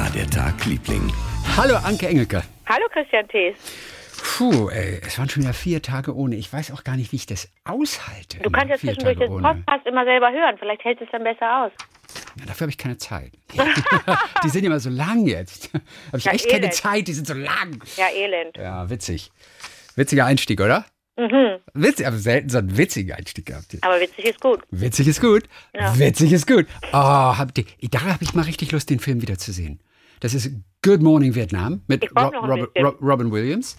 war der Tag, Liebling? Hallo Anke Engelke. Hallo Christian Thees. Puh, ey, es waren schon wieder vier Tage ohne. Ich weiß auch gar nicht, wie ich das aushalte. Du kannst ja zwischendurch Tage den. Podcast immer selber hören. Vielleicht hält es dann besser aus. Ja, dafür habe ich keine Zeit. die sind immer so lang jetzt. Habe ich Ja, echt keine elend. Zeit, die sind so lang. Ja, elend. Ja, witzig. Witziger Einstieg, oder? Mhm. Witzig, aber selten so einen witzigen Einstieg gehabt. Aber witzig ist gut. Witzig ist gut. Ja. Witzig ist gut. Oh, habt ihr, da habe ich mal richtig Lust, den Film wiederzusehen. Das ist Good Morning Vietnam mit Ich brauch Ro noch ein Robert, bisschen. Ro Robin Williams.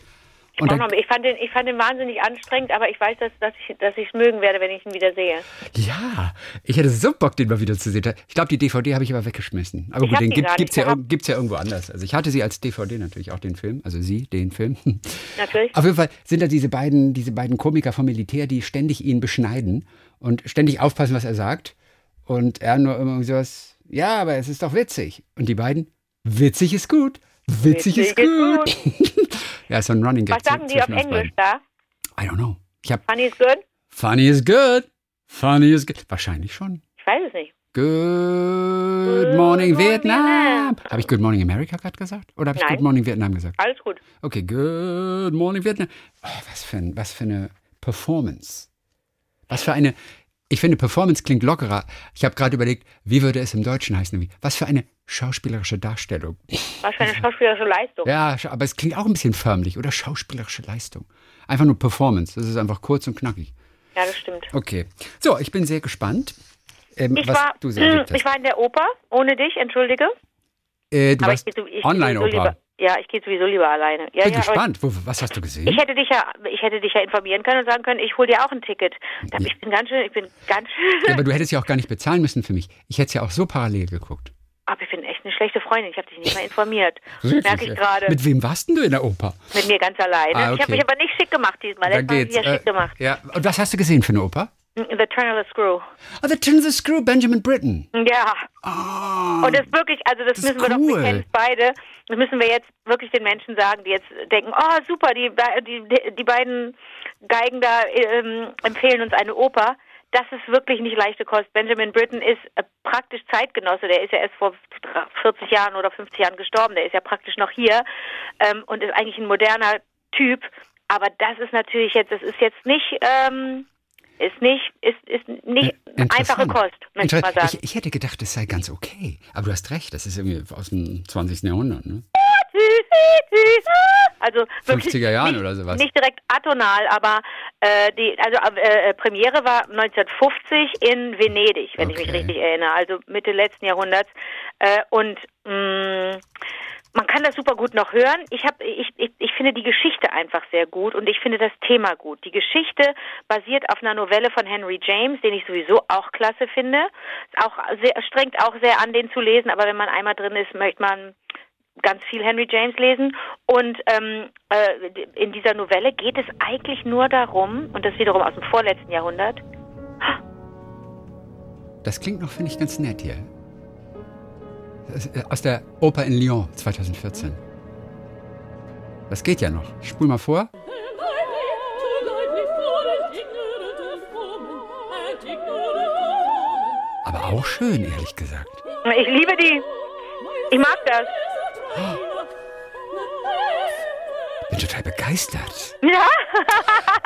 Ich, noch- ich, fand den, ich fand den wahnsinnig anstrengend, aber ich weiß, dass, dass ich dass es mögen werde, wenn ich ihn wieder sehe. ja, ich hätte so Bock, den mal wiederzusehen. Ich glaube, die DVD habe ich aber weggeschmissen. Aber Ich gut, den gibt es ja, gibt's ja irgendwo anders. Also ich hatte sie als DVD natürlich auch den Film, also sie, den Film. Natürlich. Auf jeden Fall sind da diese beiden, diese beiden Komiker vom Militär, die ständig ihn beschneiden und ständig aufpassen, was er sagt. Und er nur immer sowas, ja, aber es ist doch witzig. Und die beiden, witzig ist gut. Witzig, ist gut. ja, ist so ein Running Gag. Was sagen die auf Englisch da? I don't know. Ich hab Funny is good? Funny is good. Funny is good. Wahrscheinlich schon. Ich weiß es nicht. Good morning morning, Vietnam. Vietnam. Habe ich Good morning America gerade gesagt? Oder habe ich Nein. Good morning Vietnam gesagt? Alles gut. Okay, good morning Vietnam. Oh, was, für ein, was für eine Performance. Was für eine. Ich finde, Performance klingt lockerer. Ich habe gerade überlegt, wie würde es im Deutschen heißen? Was für eine schauspielerische Darstellung. Was für eine schauspielerische Leistung. Ja, aber es klingt auch ein bisschen förmlich, oder? Schauspielerische Leistung. Einfach nur Performance. Das ist einfach kurz und knackig. Ja, das stimmt. Okay. So, ich bin sehr gespannt, ähm, Ich was war, du erlebt ich war in der Oper, ohne dich, entschuldige. Äh, du aber ich warst Online-Oper. Ja, ich gehe sowieso lieber alleine. Ja, Bin ja, gespannt. Wo, was hast du gesehen? Ich hätte dich ja, ich hätte dich ja informieren können und sagen können, ich hole dir auch ein Ticket. Da- Ich bin ganz schön, ich bin ganz schön, ja, aber du hättest ja auch gar nicht bezahlen müssen für mich. Ich hätte es ja auch so parallel geguckt. aber ich bin echt eine schlechte Freundin. Ich habe dich nicht mal informiert. Wirklich, Merke ich gerade. Mit, Mit wem warst denn du in der Oper? mir ganz alleine. Ah, Ich habe okay. mich aber nicht schick gemacht diesmal. Da Letztes Mal habe ich geht's. ja Äh, schick gemacht. ja. Und was hast du gesehen für eine Oper? The Turn of the Screw. Oh, The Turn of the Screw, Benjamin Britten. Ja. Oh, Und das ist wirklich, also das, Das müssen wir doch, wir kennen beide, das müssen wir jetzt wirklich den Menschen sagen, die jetzt denken, oh super, die, die, die beiden Geigen da ähm, empfehlen uns eine Oper. Das ist wirklich nicht leichte Kost. Benjamin Britten ist äh, praktisch Zeitgenosse. Der ist ja erst vor 40 Jahren oder 50 Jahren gestorben. Der ist ja praktisch noch hier ähm, und ist eigentlich ein moderner Typ. Aber das ist natürlich jetzt, das ist jetzt nicht, ähm, ist nicht, ist, ist nicht Äh, einfache. Kost, möchte ich mal sagen. Ich, ich hätte gedacht, das sei ganz okay. Aber du hast recht, das ist irgendwie aus dem 20. Jahrhundert. Ne? Also wirklich 50er Jahren nicht, oder sowas. Nicht direkt atonal, aber äh, die also äh, Premiere war 1950 in Venedig, wenn ich mich Okay. richtig erinnere, also Mitte letzten Jahrhunderts. Äh, und mh, man kann das super gut noch hören. Ich habe, ich, ich, ich finde die Geschichte einfach sehr gut und ich finde das Thema gut. Die Geschichte basiert auf einer Novelle von Henry James, den ich sowieso auch klasse finde. Auch sehr, strengt auch sehr an, den zu lesen, aber wenn man einmal drin ist, möchte man ganz viel Henry James lesen. Und ähm, äh, in dieser Novelle geht es eigentlich nur darum, und das wiederum aus dem vorletzten Jahrhundert, Das klingt noch, finde ich, ganz nett hier. Äh, Aus der Oper in Lyon 2014. Das geht ja noch. Ich spul mal vor. Aber auch schön, ehrlich gesagt. ich liebe die. Ich mag das. Ich bin total begeistert. Ja,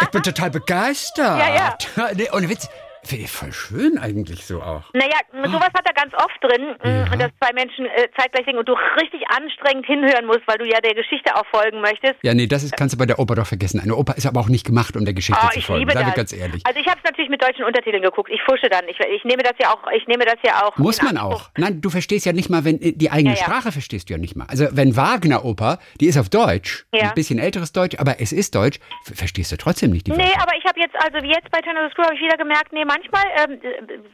Ich bin total begeistert. Ja, ja. Nee, ohne Witz. Finde ich voll schön eigentlich so auch. naja, sowas hat er ganz oft drin, Ja. mh, dass zwei Menschen äh, zeitgleich singen und du richtig anstrengend hinhören musst, weil du ja der Geschichte auch folgen möchtest. Ja, nee, das ist, kannst du bei der Oper doch vergessen. Eine Oper ist aber auch nicht gemacht, um der Geschichte Oh, zu ich folgen. liebe wir das. ganz ehrlich. Also ich habe es natürlich mit deutschen Untertiteln geguckt. Ich fusche dann. Ich, ich nehme das ja auch. Ich nehme das ja auch. Muss man auch. Nein, du verstehst ja nicht mal, wenn die eigene Ja, ja. Sprache verstehst du ja nicht mal. Also wenn Wagner-Oper, die ist auf Deutsch, Ja. ein bisschen älteres Deutsch, aber es ist Deutsch, ver- verstehst du trotzdem nicht die Nee, Wörter. aber ich habe jetzt, also wie jetzt bei Turn of the Screw, habe ich wieder gemerkt, nee, manchmal, ähm,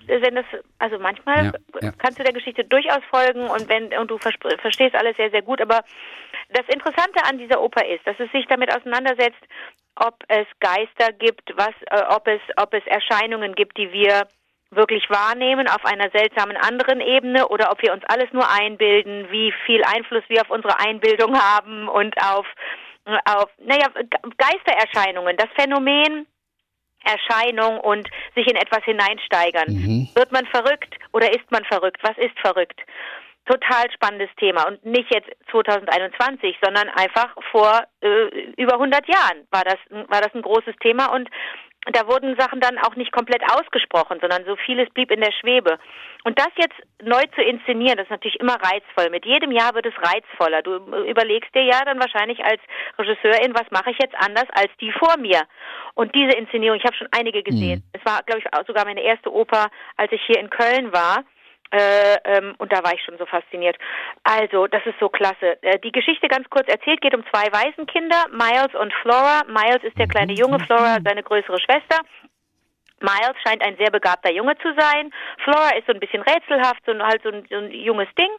äh, wenn das, also manchmal Ja, ja. kannst du der Geschichte durchaus folgen und wenn und du verstehst alles sehr, sehr gut. Aber das Interessante an dieser Oper ist, dass es sich damit auseinandersetzt, ob es Geister gibt, was, äh, ob es, ob es Erscheinungen gibt, die wir wirklich wahrnehmen auf einer seltsamen anderen Ebene oder ob wir uns alles nur einbilden, wie viel Einfluss wir auf unsere Einbildung haben und auf, auf naja, Ge- Geistererscheinungen. Das Phänomen Erscheinung und sich in etwas hineinsteigern. Mhm. Wird man verrückt oder ist man verrückt? Was ist verrückt? total spannendes Thema und nicht jetzt 2021, sondern einfach vor äh, über 100 Jahren war das war das ein großes Thema und da wurden Sachen dann auch nicht komplett ausgesprochen, sondern so vieles blieb in der Schwebe. Und das jetzt neu zu inszenieren, das ist natürlich immer reizvoll. Mit jedem Jahr wird es reizvoller. Du überlegst dir ja dann wahrscheinlich als Regisseurin, was mache ich jetzt anders als die vor mir? Und diese Inszenierung, ich habe schon einige gesehen. Mhm. Es war, glaube ich, sogar meine erste Oper, als ich hier in Köln war. Äh, ähm, und da war ich schon so fasziniert. Also, das ist so klasse. Äh, die Geschichte ganz kurz erzählt geht um zwei Waisenkinder, Miles und Flora. Miles ist der kleine Junge, Flora seine größere Schwester. Miles scheint ein sehr begabter Junge zu sein. Flora ist so ein bisschen rätselhaft, so halt so ein, so ein junges Ding.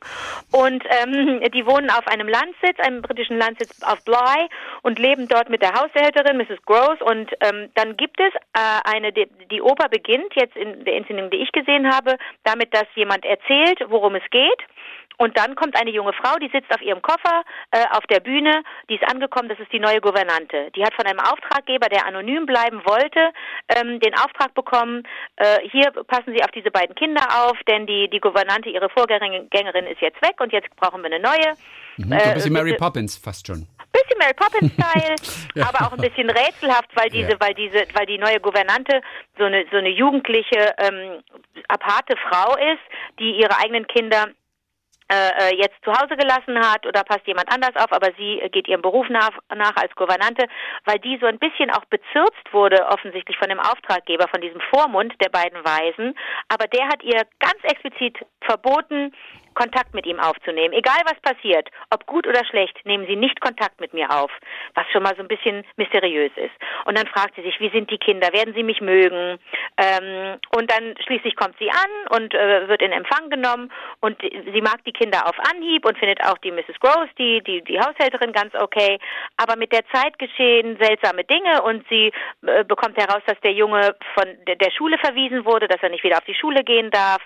Und ähm, die wohnen auf einem Landsitz, einem britischen Landsitz auf Bly und leben dort mit der Haushälterin, Mrs. Gross. Und ähm, dann gibt es äh, eine, die, die Oper beginnt jetzt in der Inszenierung, die ich gesehen habe, damit, dass jemand erzählt, worum es geht. Und dann kommt eine junge Frau, die sitzt auf ihrem Koffer äh, auf der Bühne, die ist angekommen, das ist die neue Gouvernante. Die hat von einem Auftraggeber, der anonym bleiben wollte, ähm, den Auftrag bekommen, äh, hier passen Sie auf diese beiden Kinder auf, denn die, die Gouvernante, ihre Vorgängerin ist jetzt weg und jetzt brauchen wir eine neue. Mhm, so ein bisschen äh, Mary Poppins fast schon bisschen Mary Poppins Style, ja. aber auch ein bisschen rätselhaft, weil diese, ja. weil diese, weil die neue Gouvernante so eine so eine jugendliche ähm, aparte Frau ist, die ihre eigenen Kinder äh, äh, jetzt zu Hause gelassen hat oder passt jemand anders auf, aber sie äh, geht ihrem Beruf nach, nach als Gouvernante, weil die so ein bisschen auch bezirzt wurde, offensichtlich von dem Auftraggeber, von diesem Vormund der beiden Weisen. Aber der hat ihr ganz explizit verboten, Kontakt mit ihm aufzunehmen. Egal was passiert, ob gut oder schlecht, nehmen Sie nicht Kontakt mit mir auf, was schon mal so ein bisschen mysteriös ist. Und dann fragt sie sich, wie sind die Kinder, werden sie mich mögen? Ähm, und dann schließlich kommt sie an und äh, wird in Empfang genommen und sie mag die Kinder auf Anhieb und findet auch die Mrs. Gross, die, die, die Haushälterin, ganz okay. Aber mit der Zeit geschehen seltsame Dinge und sie äh, bekommt heraus, dass der Junge von der, der Schule verwiesen wurde, dass er nicht wieder auf die Schule gehen darf.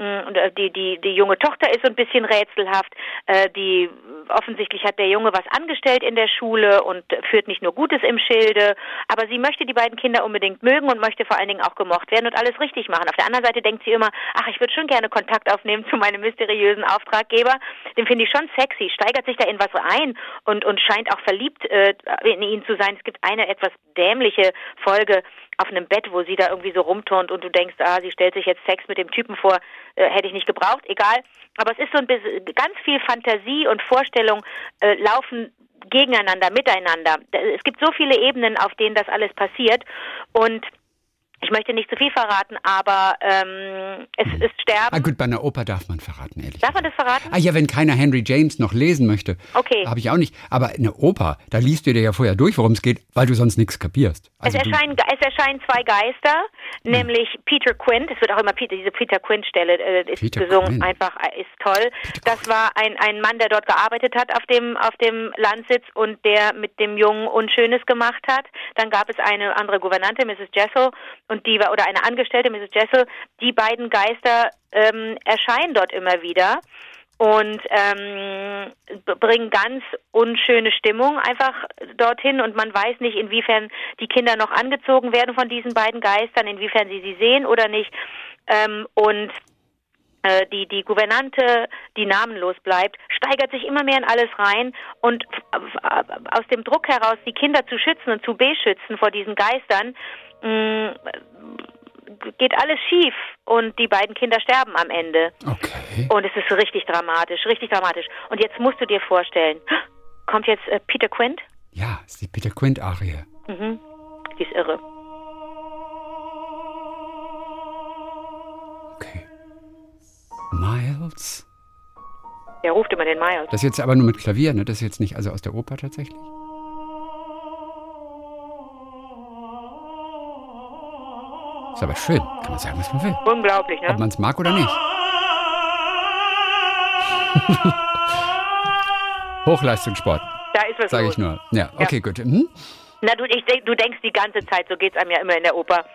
Und äh, die, die, die junge Tochter ist so ein bisschen rätselhaft. Äh, die offensichtlich hat der Junge was angestellt in der Schule und führt nicht nur Gutes im Schilde, aber sie möchte die beiden Kinder unbedingt mögen und möchte vor allen Dingen auch gemocht werden und alles richtig machen. Auf der anderen Seite denkt sie immer, ach, ich würde schon gerne Kontakt aufnehmen zu meinem mysteriösen Auftraggeber. Den finde ich schon sexy, steigert sich da in was ein und, und scheint auch verliebt äh, in ihn zu sein. Es gibt eine etwas dämliche Folge, auf einem Bett, wo sie da irgendwie so rumturnt und du denkst, ah, sie stellt sich jetzt Sex mit dem Typen vor, äh, hätte ich nicht gebraucht, egal. Aber es ist so ein bisschen, ganz viel Fantasie und Vorstellung äh, laufen gegeneinander, miteinander. Es gibt so viele Ebenen, auf denen das alles passiert und ich möchte nicht zu viel verraten, aber ähm, es mhm. ist Sterben. Ah gut, bei einer Oper darf man verraten, ehrlich. Darf man das verraten? Ah ja, wenn keiner Henry James noch lesen möchte. Okay. Habe ich auch nicht. Aber eine Oper, da liest du dir ja vorher durch, worum es geht, weil du sonst nichts kapierst. Also es, erscheinen, es erscheinen zwei Geister, hm. nämlich Peter Quint. Es wird auch immer Peter, diese Peter Quint-Stelle äh, ist Peter gesungen, Quint. einfach äh, ist toll. Peter das war ein, ein Mann, der dort gearbeitet hat auf dem, auf dem Landsitz und der mit dem Jungen Unschönes gemacht hat. Dann gab es eine andere Gouvernante, Mrs. Jessel, und die oder eine Angestellte, Mrs. Jessel, die beiden Geister ähm, erscheinen dort immer wieder und ähm, bringen ganz unschöne Stimmung einfach dorthin und man weiß nicht, inwiefern die Kinder noch angezogen werden von diesen beiden Geistern, inwiefern sie sie sehen oder nicht. Ähm, und äh, die, die Gouvernante, die namenlos bleibt, steigert sich immer mehr in alles rein und aus dem Druck heraus, die Kinder zu schützen und zu beschützen vor diesen Geistern, mh, geht alles schief und die beiden Kinder sterben am Ende. Okay. Und es ist richtig dramatisch, richtig dramatisch. Und jetzt musst du dir vorstellen, kommt jetzt äh, Peter Quint? Ja, ist die Peter Quint-Arie. Mhm. Die ist irre. Okay. Miles? Er ruft immer den Miles. Das ist jetzt aber nur mit Klavier, ne? Das ist jetzt nicht also aus der Oper tatsächlich? Ist aber schön. Kann man sagen, was man will. Unglaublich, ne? Ob man es mag oder nicht. Hochleistungssport. Da ist was Sage ich nur. Ja, okay, ja. gut. Mhm. Na, du, ich, du denkst die ganze Zeit, so geht es einem ja immer in der Oper.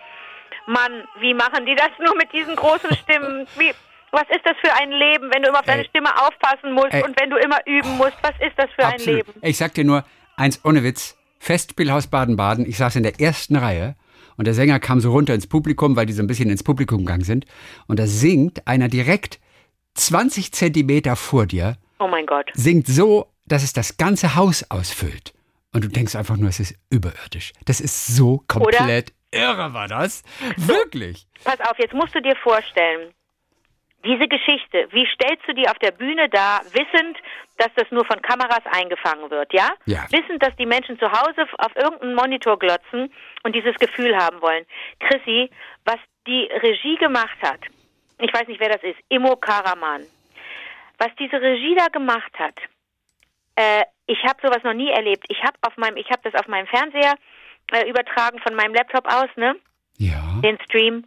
Mann, wie machen die das nur mit diesen großen Stimmen? Wie, was ist das für ein Leben, wenn du immer auf deine Ey. Stimme aufpassen musst Ey. und wenn du immer üben musst? Was ist das für Absolut. ein Leben? Ich sag dir nur, eins ohne Witz, Festspielhaus Baden-Baden, ich saß in der ersten Reihe und der Sänger kam so runter ins Publikum, weil die so ein bisschen ins Publikum gegangen sind. Und da singt einer direkt 20 Zentimeter vor dir Oh mein Gott. singt so, dass es das ganze Haus ausfüllt. Und du denkst einfach nur, es ist überirdisch. Das ist so komplett irre, war das. Wirklich. Pass auf, jetzt musst du dir vorstellen, diese Geschichte, wie stellst du die auf der Bühne dar, wissend, dass das nur von Kameras eingefangen wird, ja? Ja. Wissend, dass die Menschen zu Hause auf irgendeinen Monitor glotzen und dieses Gefühl haben wollen. Chrissy, was die Regie gemacht hat, ich weiß nicht, wer das ist, Immo Karaman, was diese Regie da gemacht hat, äh, ich habe sowas noch nie erlebt. Ich habe auf meinem, ich habe das auf meinem Fernseher äh, übertragen von meinem Laptop aus, ne? Ja. den Stream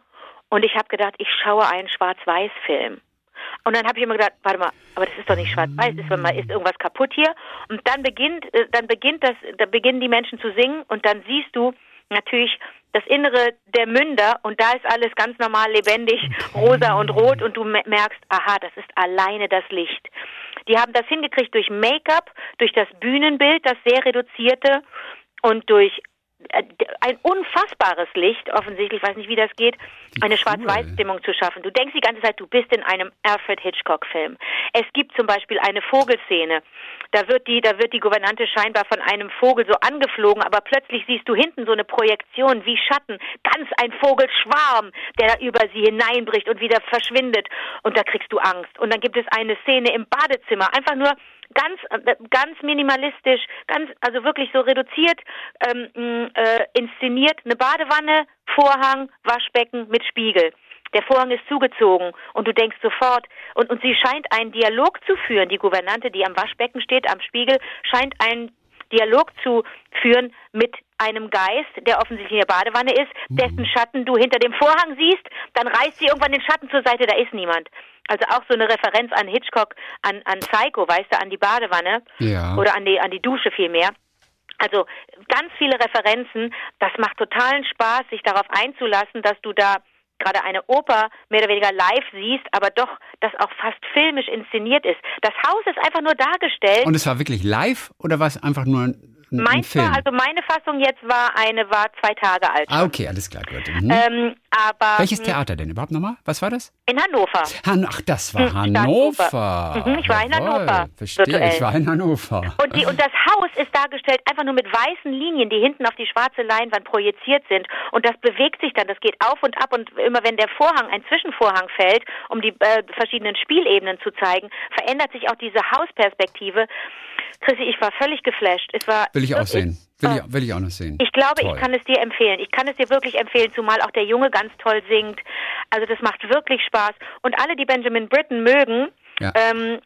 und ich habe gedacht, ich schaue einen Schwarz-Weiß-Film. Und dann habe ich immer gedacht, warte mal, aber das ist doch nicht schwarz-weiß, ist, ist irgendwas kaputt hier? Und dann beginnt, äh, dann beginnt das, da beginnen die Menschen zu singen und dann siehst du natürlich das Innere der Münder und da ist alles ganz normal lebendig, rosa und rot und du me- merkst, aha, das ist alleine das Licht. Die haben das hingekriegt durch Make-up, durch das Bühnenbild, das sehr reduzierte und durch ein unfassbares Licht, offensichtlich, ich weiß nicht, wie das geht, eine cool. Schwarz-Weiß-Stimmung zu schaffen. Du denkst die ganze Zeit, du bist in einem Alfred Hitchcock-Film. Es gibt zum Beispiel eine Vogelszene. Da wird die, da wird die Gouvernante scheinbar von einem Vogel so angeflogen, aber plötzlich siehst du hinten so eine Projektion wie Schatten, ganz ein Vogelschwarm, der da über sie hineinbricht und wieder verschwindet. Und da kriegst du Angst. Und dann gibt es eine Szene im Badezimmer, einfach nur ganz äh, ganz minimalistisch, ganz also wirklich so reduziert ähm, äh, inszeniert eine Badewanne, Vorhang, Waschbecken mit Spiegel. Der Vorhang ist zugezogen und du denkst sofort und und sie scheint einen Dialog zu führen. Die Gouvernante, die am Waschbecken steht, am Spiegel, scheint einen Dialog zu führen mit einem Geist, der offensichtlich in der Badewanne ist, dessen Schatten du hinter dem Vorhang siehst, dann reißt sie irgendwann den Schatten zur Seite, da ist niemand. Also auch so eine Referenz an Hitchcock, an, an Psycho, weißt du, an die Badewanne Ja. oder an die, an die Dusche vielmehr. Also ganz viele Referenzen. Das macht totalen Spaß, sich darauf einzulassen, dass du da gerade eine Oper mehr oder weniger live siehst, aber doch das auch fast filmisch inszeniert ist. Das Haus ist einfach nur dargestellt. Und es war wirklich live oder war es einfach nur ein, ein Film? war, also meine Fassung jetzt war eine, war zwei Tage alt. ah, okay, alles klar, gut. Mhm. Ähm, aber Welches Theater denn überhaupt nochmal? Was war das? in Hannover. Han Ach, das war Hm, Hannover. Hannover. Mhm, ich war in Hannover, Verstehe, virtuell. ich war in Hannover. Und, die, und das Haus ist dargestellt einfach nur mit weißen Linien, die hinten auf die schwarze Leinwand projiziert sind. Und das bewegt sich dann, das geht auf und ab. Und immer wenn der Vorhang, ein Zwischenvorhang fällt, um die äh, verschiedenen Spielebenen zu zeigen, verändert sich auch diese Hausperspektive. Chrissy, ich war völlig geflasht. Es war Will ich auch sehen. Will ich, will ich auch noch sehen. Ich glaube, Toll. ich kann es dir empfehlen. Ich kann es dir wirklich empfehlen, zumal auch der Junge ganz toll singt. Also das macht wirklich Spaß. Und alle, die Benjamin Britten mögen, Ja. ähm,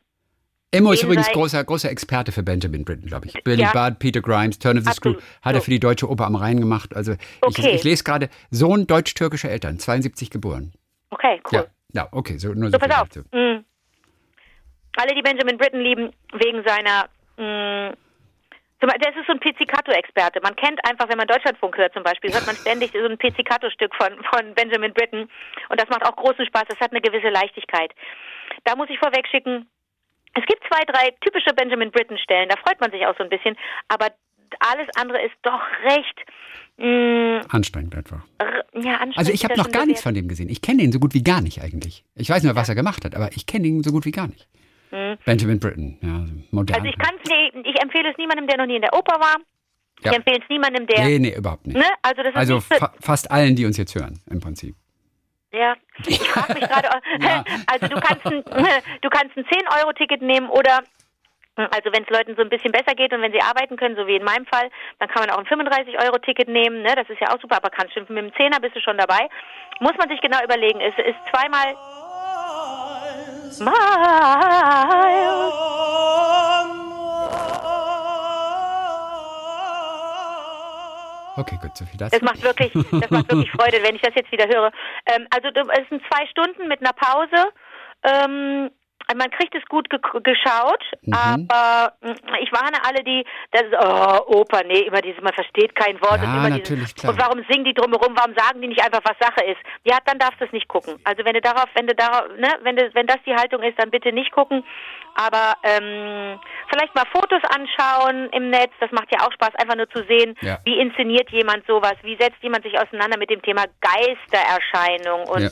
Immo ist übrigens großer, großer Experte für Benjamin Britten, glaube ich. Billy Ja. Budd, Peter Grimes, Turn of the Absolut. Screw, hat er für die Deutsche Oper am Rhein gemacht. Also ich, Okay. ich lese gerade, Sohn deutsch-türkischer Eltern, 72 geboren. okay, cool. Ja, ja, okay, so nur so, So, pass auf. Mm. Alle, die Benjamin Britten lieben, wegen seiner. Mm, zum Beispiel, der ist so ein Pizzicato-Experte. Man kennt einfach, wenn man Deutschlandfunk hört zum Beispiel, hört man ständig so ein Pizzicato-Stück von, von Benjamin Britten. Und das macht auch großen Spaß. Das hat eine gewisse Leichtigkeit. Da muss ich vorweg schicken, es gibt zwei, drei typische Benjamin Britten-Stellen. Da freut man sich auch so ein bisschen. Aber alles andere ist doch recht. Mm, Anstrengend einfach. r- ja, anstrengend Also ich habe noch gar nichts von dem gesehen. Ich kenne ihn so gut wie gar nicht eigentlich. Ich weiß nur, was er gemacht hat, aber ich kenne ihn so gut wie gar nicht. Mhm. Benjamin Britten, ja, modern. Also ich kann es ich empfehle es niemandem, der noch nie in der Oper war. Ja. Ich empfehle es niemandem, der. Nee, nee, überhaupt nicht. Ne? Also Also nicht fa fast allen, die uns jetzt hören, im Prinzip. ja. Ich frage mich gerade, Ja. also du kannst ein, du kannst ein 10-Euro-Ticket nehmen oder also wenn es Leuten so ein bisschen besser geht und wenn sie arbeiten können, so wie in meinem Fall, dann kann man auch ein 35-Euro-Ticket nehmen, ne? Das ist ja auch super, aber kannst du mit dem Zehner bist du schon dabei. Muss man sich genau überlegen. Es ist zweimal Miles. Okay, gut, so viel dazu. Das macht wirklich, das macht wirklich Freude, wenn ich das jetzt wieder höre. Ähm, also es sind zwei Stunden mit einer Pause. Ähm, man kriegt es gut ge geschaut, Mhm. aber mh, ich warne alle, die, das ist, oh, Oper, nee, immer dieses, man versteht kein Wort. Ja, und immer natürlich, dieses, klar. Und warum singen die drumherum, warum sagen die nicht einfach, was Sache ist? Ja, dann darfst du es nicht gucken. Also wenn du darauf, wenn du darauf, ne, wenn du, wenn das die Haltung ist, dann bitte nicht gucken. Aber ähm, vielleicht mal Fotos anschauen im Netz, das macht ja auch Spaß, einfach nur zu sehen, Ja. wie inszeniert jemand sowas, wie setzt jemand sich auseinander mit dem Thema Geistererscheinung und Ja.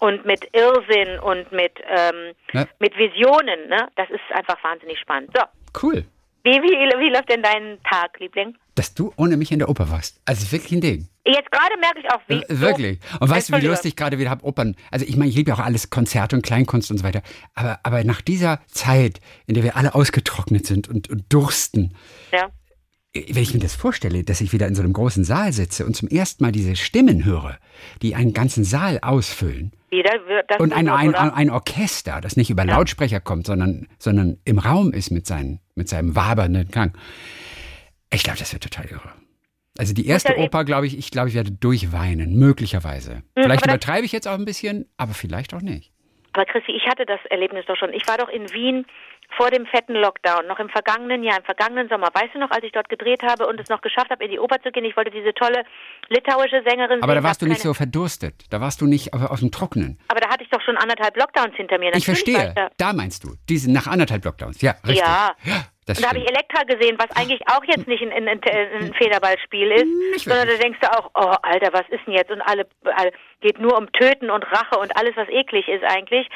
und mit Irrsinn und mit, ähm, mit Visionen. Ne? Das ist einfach wahnsinnig spannend. So, Cool. Wie, wie, wie läuft denn dein Tag, Liebling? Dass du ohne mich in der Oper warst. Also wirklich ein Ding. Jetzt gerade merke ich auch, wie. Äh, Wirklich. Und weißt du, wie lustig gerade wieder hab Opern. Also ich meine, ich liebe ja auch alles Konzerte und Kleinkunst und so weiter. Aber, aber nach dieser Zeit, in der wir alle ausgetrocknet sind und, und dursten, Ja. Wenn ich mir das vorstelle, dass ich wieder in so einem großen Saal sitze und zum ersten Mal diese Stimmen höre, die einen ganzen Saal ausfüllen. Wieder wird das Und ein, ein, ein Orchester, das nicht über Lautsprecher kommt, sondern, sondern im Raum ist mit, seinen, mit seinem wabernden Klang. Ich glaube, das wird total irre. Also die erste ja Oper, glaube ich, ich glaube, ich werde durchweinen, möglicherweise. Vielleicht aber das- übertreibe ich jetzt auch ein bisschen, aber vielleicht auch nicht. Aber Christi, ich hatte das Erlebnis doch schon. Ich war doch in Wien vor dem fetten Lockdown, noch im vergangenen Jahr, im vergangenen Sommer. Weißt du noch, als ich dort gedreht habe und es noch geschafft habe, in die Oper zu gehen? Ich wollte diese tolle litauische Sängerin Aber sehen. da warst du nicht so verdurstet. Da warst du nicht auf, auf dem Trockenen. Aber da hatte ich doch schon anderthalb Lockdowns hinter mir. Ich Natürlich war verstehe. da- Da meinst du. Diese nach anderthalb Lockdowns. Ja, richtig. Ja. das Und da habe ich. Elektra gesehen, was eigentlich auch jetzt nicht ein, ein, ein, Federballspiel ist, Nicht sondern da denkst du auch, oh Alter, was ist denn jetzt? Und alle, alle geht nur um Töten und Rache und alles, was eklig ist eigentlich.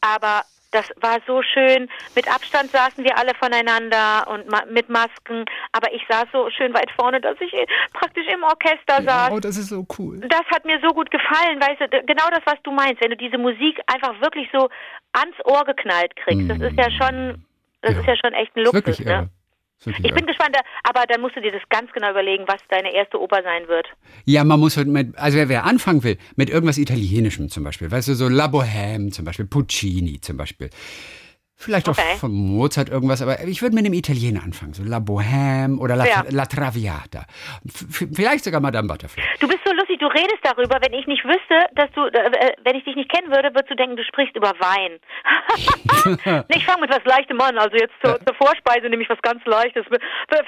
Aber das war so schön. Mit Abstand saßen wir alle voneinander und ma mit Masken. Aber ich saß so schön weit vorne, dass ich praktisch im Orchester saß. Oh, das ist so cool. Das hat mir so gut gefallen, weißt du, genau das, was du meinst, wenn du diese Musik einfach wirklich so ans Ohr geknallt kriegst. Das ist ja schon, das Ja. ist ja schon echt ein Luxus, wirklich ne? irre. Wirklich Ich bin gespannt, aber dann musst du dir das ganz genau überlegen, was deine erste Oper sein wird. Ja, man muss halt mit, also wer, wer anfangen will, mit irgendwas Italienischem zum Beispiel, weißt du, so La Bohème zum Beispiel, Puccini zum Beispiel. Vielleicht Okay. auch von Mozart irgendwas, aber ich würde mit dem Italiener anfangen, so La Bohème oder La, Ja. La Traviata. F vielleicht sogar Madame Butterfly. Du bist so lustig, du redest darüber, wenn ich nicht wüsste, dass du, äh, wenn ich dich nicht kennen würde, würdest du denken, du sprichst über Wein. Ich fange mit was Leichtem an, also jetzt zur, zur Vorspeise nehme ich was ganz Leichtes,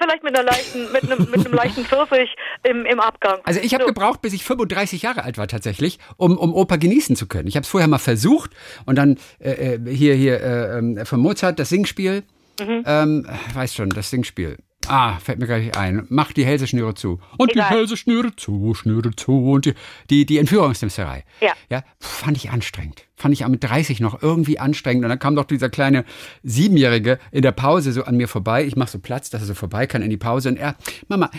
vielleicht mit einer leichten, mit einem, mit einem leichten Pfirsich im, im Abgang. Also ich habe So. gebraucht, bis ich 35 Jahre alt war tatsächlich, um, um Oper genießen zu können. Ich habe es vorher mal versucht und dann äh, äh, hier hier äh, ähm, von Mozart das Singspiel, Mhm. ähm, weiß schon, das Singspiel. Ah, fällt mir gleich ein. Mach die Hälseschnüre zu. Und Egal. die Hälseschnüre zu, Schnüre zu. Und die, die, die Entführungsdimserei. Ja. ja. Fand ich anstrengend. Fand ich auch mit 30 noch irgendwie anstrengend. Und dann kam doch dieser kleine Siebenjährige in der Pause so an mir vorbei. Ich mache so Platz, dass er so vorbei kann in die Pause. Und er, Mama,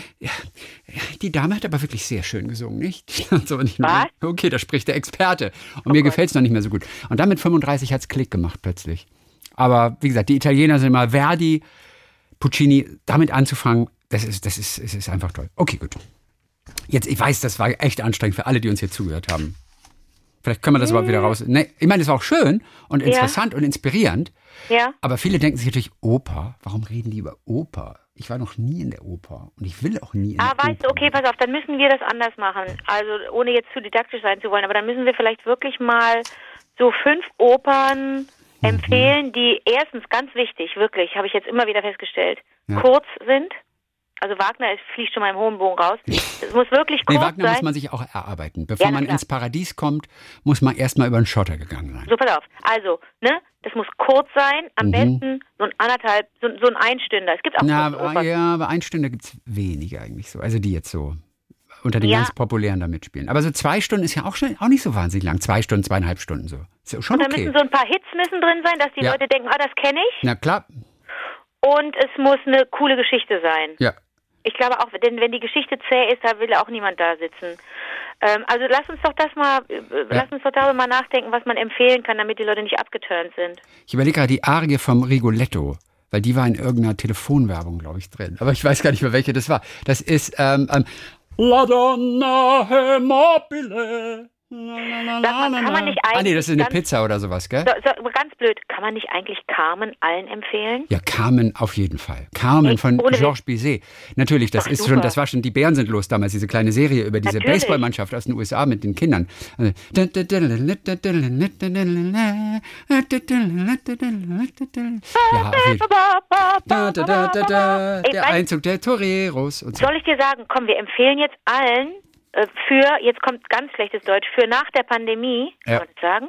die Dame hat aber wirklich sehr schön gesungen, nicht? Und so, und ich Was? Okay, da spricht der Experte. Und mir gefällt's noch nicht mehr so gut. Und dann mit 35 hat's Klick gemacht plötzlich. Aber wie gesagt, die Italiener sind immer Verdi, Puccini, damit anzufangen, das ist, das ist, es ist einfach toll. Okay, gut. Jetzt, ich weiß, das war echt anstrengend für alle, die uns hier zugehört haben. Vielleicht können wir das überhaupt wieder raus. Nee, ich meine, es war auch schön und interessant und inspirierend. Ja. Aber viele denken sich natürlich, Oper, warum reden die über Oper? Ich war noch nie in der Oper und ich will auch nie in Ah, der weißt du, Oper. okay, pass auf, dann müssen wir das anders machen. Also ohne jetzt zu didaktisch sein zu wollen, aber dann müssen wir vielleicht wirklich mal so fünf Opern Mhm. Empfehlen, die erstens ganz wichtig, wirklich, habe ich jetzt immer wieder festgestellt, Ja. kurz sind. Also Wagner ist, fliegt schon mal im hohen Bogen raus. Es muss wirklich Nee, kurz Wagner sein. muss man sich auch erarbeiten. Bevor Ja, man klar. ins Paradies kommt, muss man erstmal über den Schotter gegangen sein. So, pass auf. Also, ne, das muss kurz sein, am Mhm. besten so ein anderthalb, so, so ein Einstünder. Es gibt auch Na, Opern. ja, aber eine Stunde gibt's wenige eigentlich so. Also die jetzt so unter den Ja. ganz populären da mitspielen. Aber so zwei Stunden ist ja auch schon auch nicht so wahnsinnig lang. Zwei Stunden, zweieinhalb Stunden so. Ist ja schon Und da okay. müssen so ein paar Hits müssen drin sein, dass die Ja. Leute denken, ah, das kenne ich. Na klar, Und es muss eine coole Geschichte sein. ja. Ich glaube auch, denn wenn die Geschichte zäh ist, da will auch niemand da sitzen. Ähm, also lass uns doch das mal, äh, lass uns doch darüber mal nachdenken, was man empfehlen kann, damit die Leute nicht abgeturnt sind. Ich überlege gerade die Arie vom Rigoletto. Weil die war in irgendeiner Telefonwerbung, glaube ich, drin. Aber ich weiß gar nicht mehr, welche das war. Das ist ähm, ähm, La Donna è mobile. La, Sag mal, la, kann man nicht Ah, nee, eigentlich das ist eine ganz- Pizza oder sowas, gell? So, so, ganz blöd, kann man nicht eigentlich Carmen allen empfehlen? Ja, Carmen auf jeden Fall. Carmen Echt? von Georges Bizet. Natürlich, das Ach, ist super. schon, das war schon, die Bären sind los damals, diese kleine Serie über diese Natürlich. Baseballmannschaft aus den USA mit den Kindern. Ja, auf jeden Fall. Da, da, da, da, da, Ey, der Einzug der Toreros und so. Soll ich dir sagen, komm, wir empfehlen jetzt allen für, jetzt kommt ganz schlechtes Deutsch, für nach der Pandemie, Ja. kann man sagen?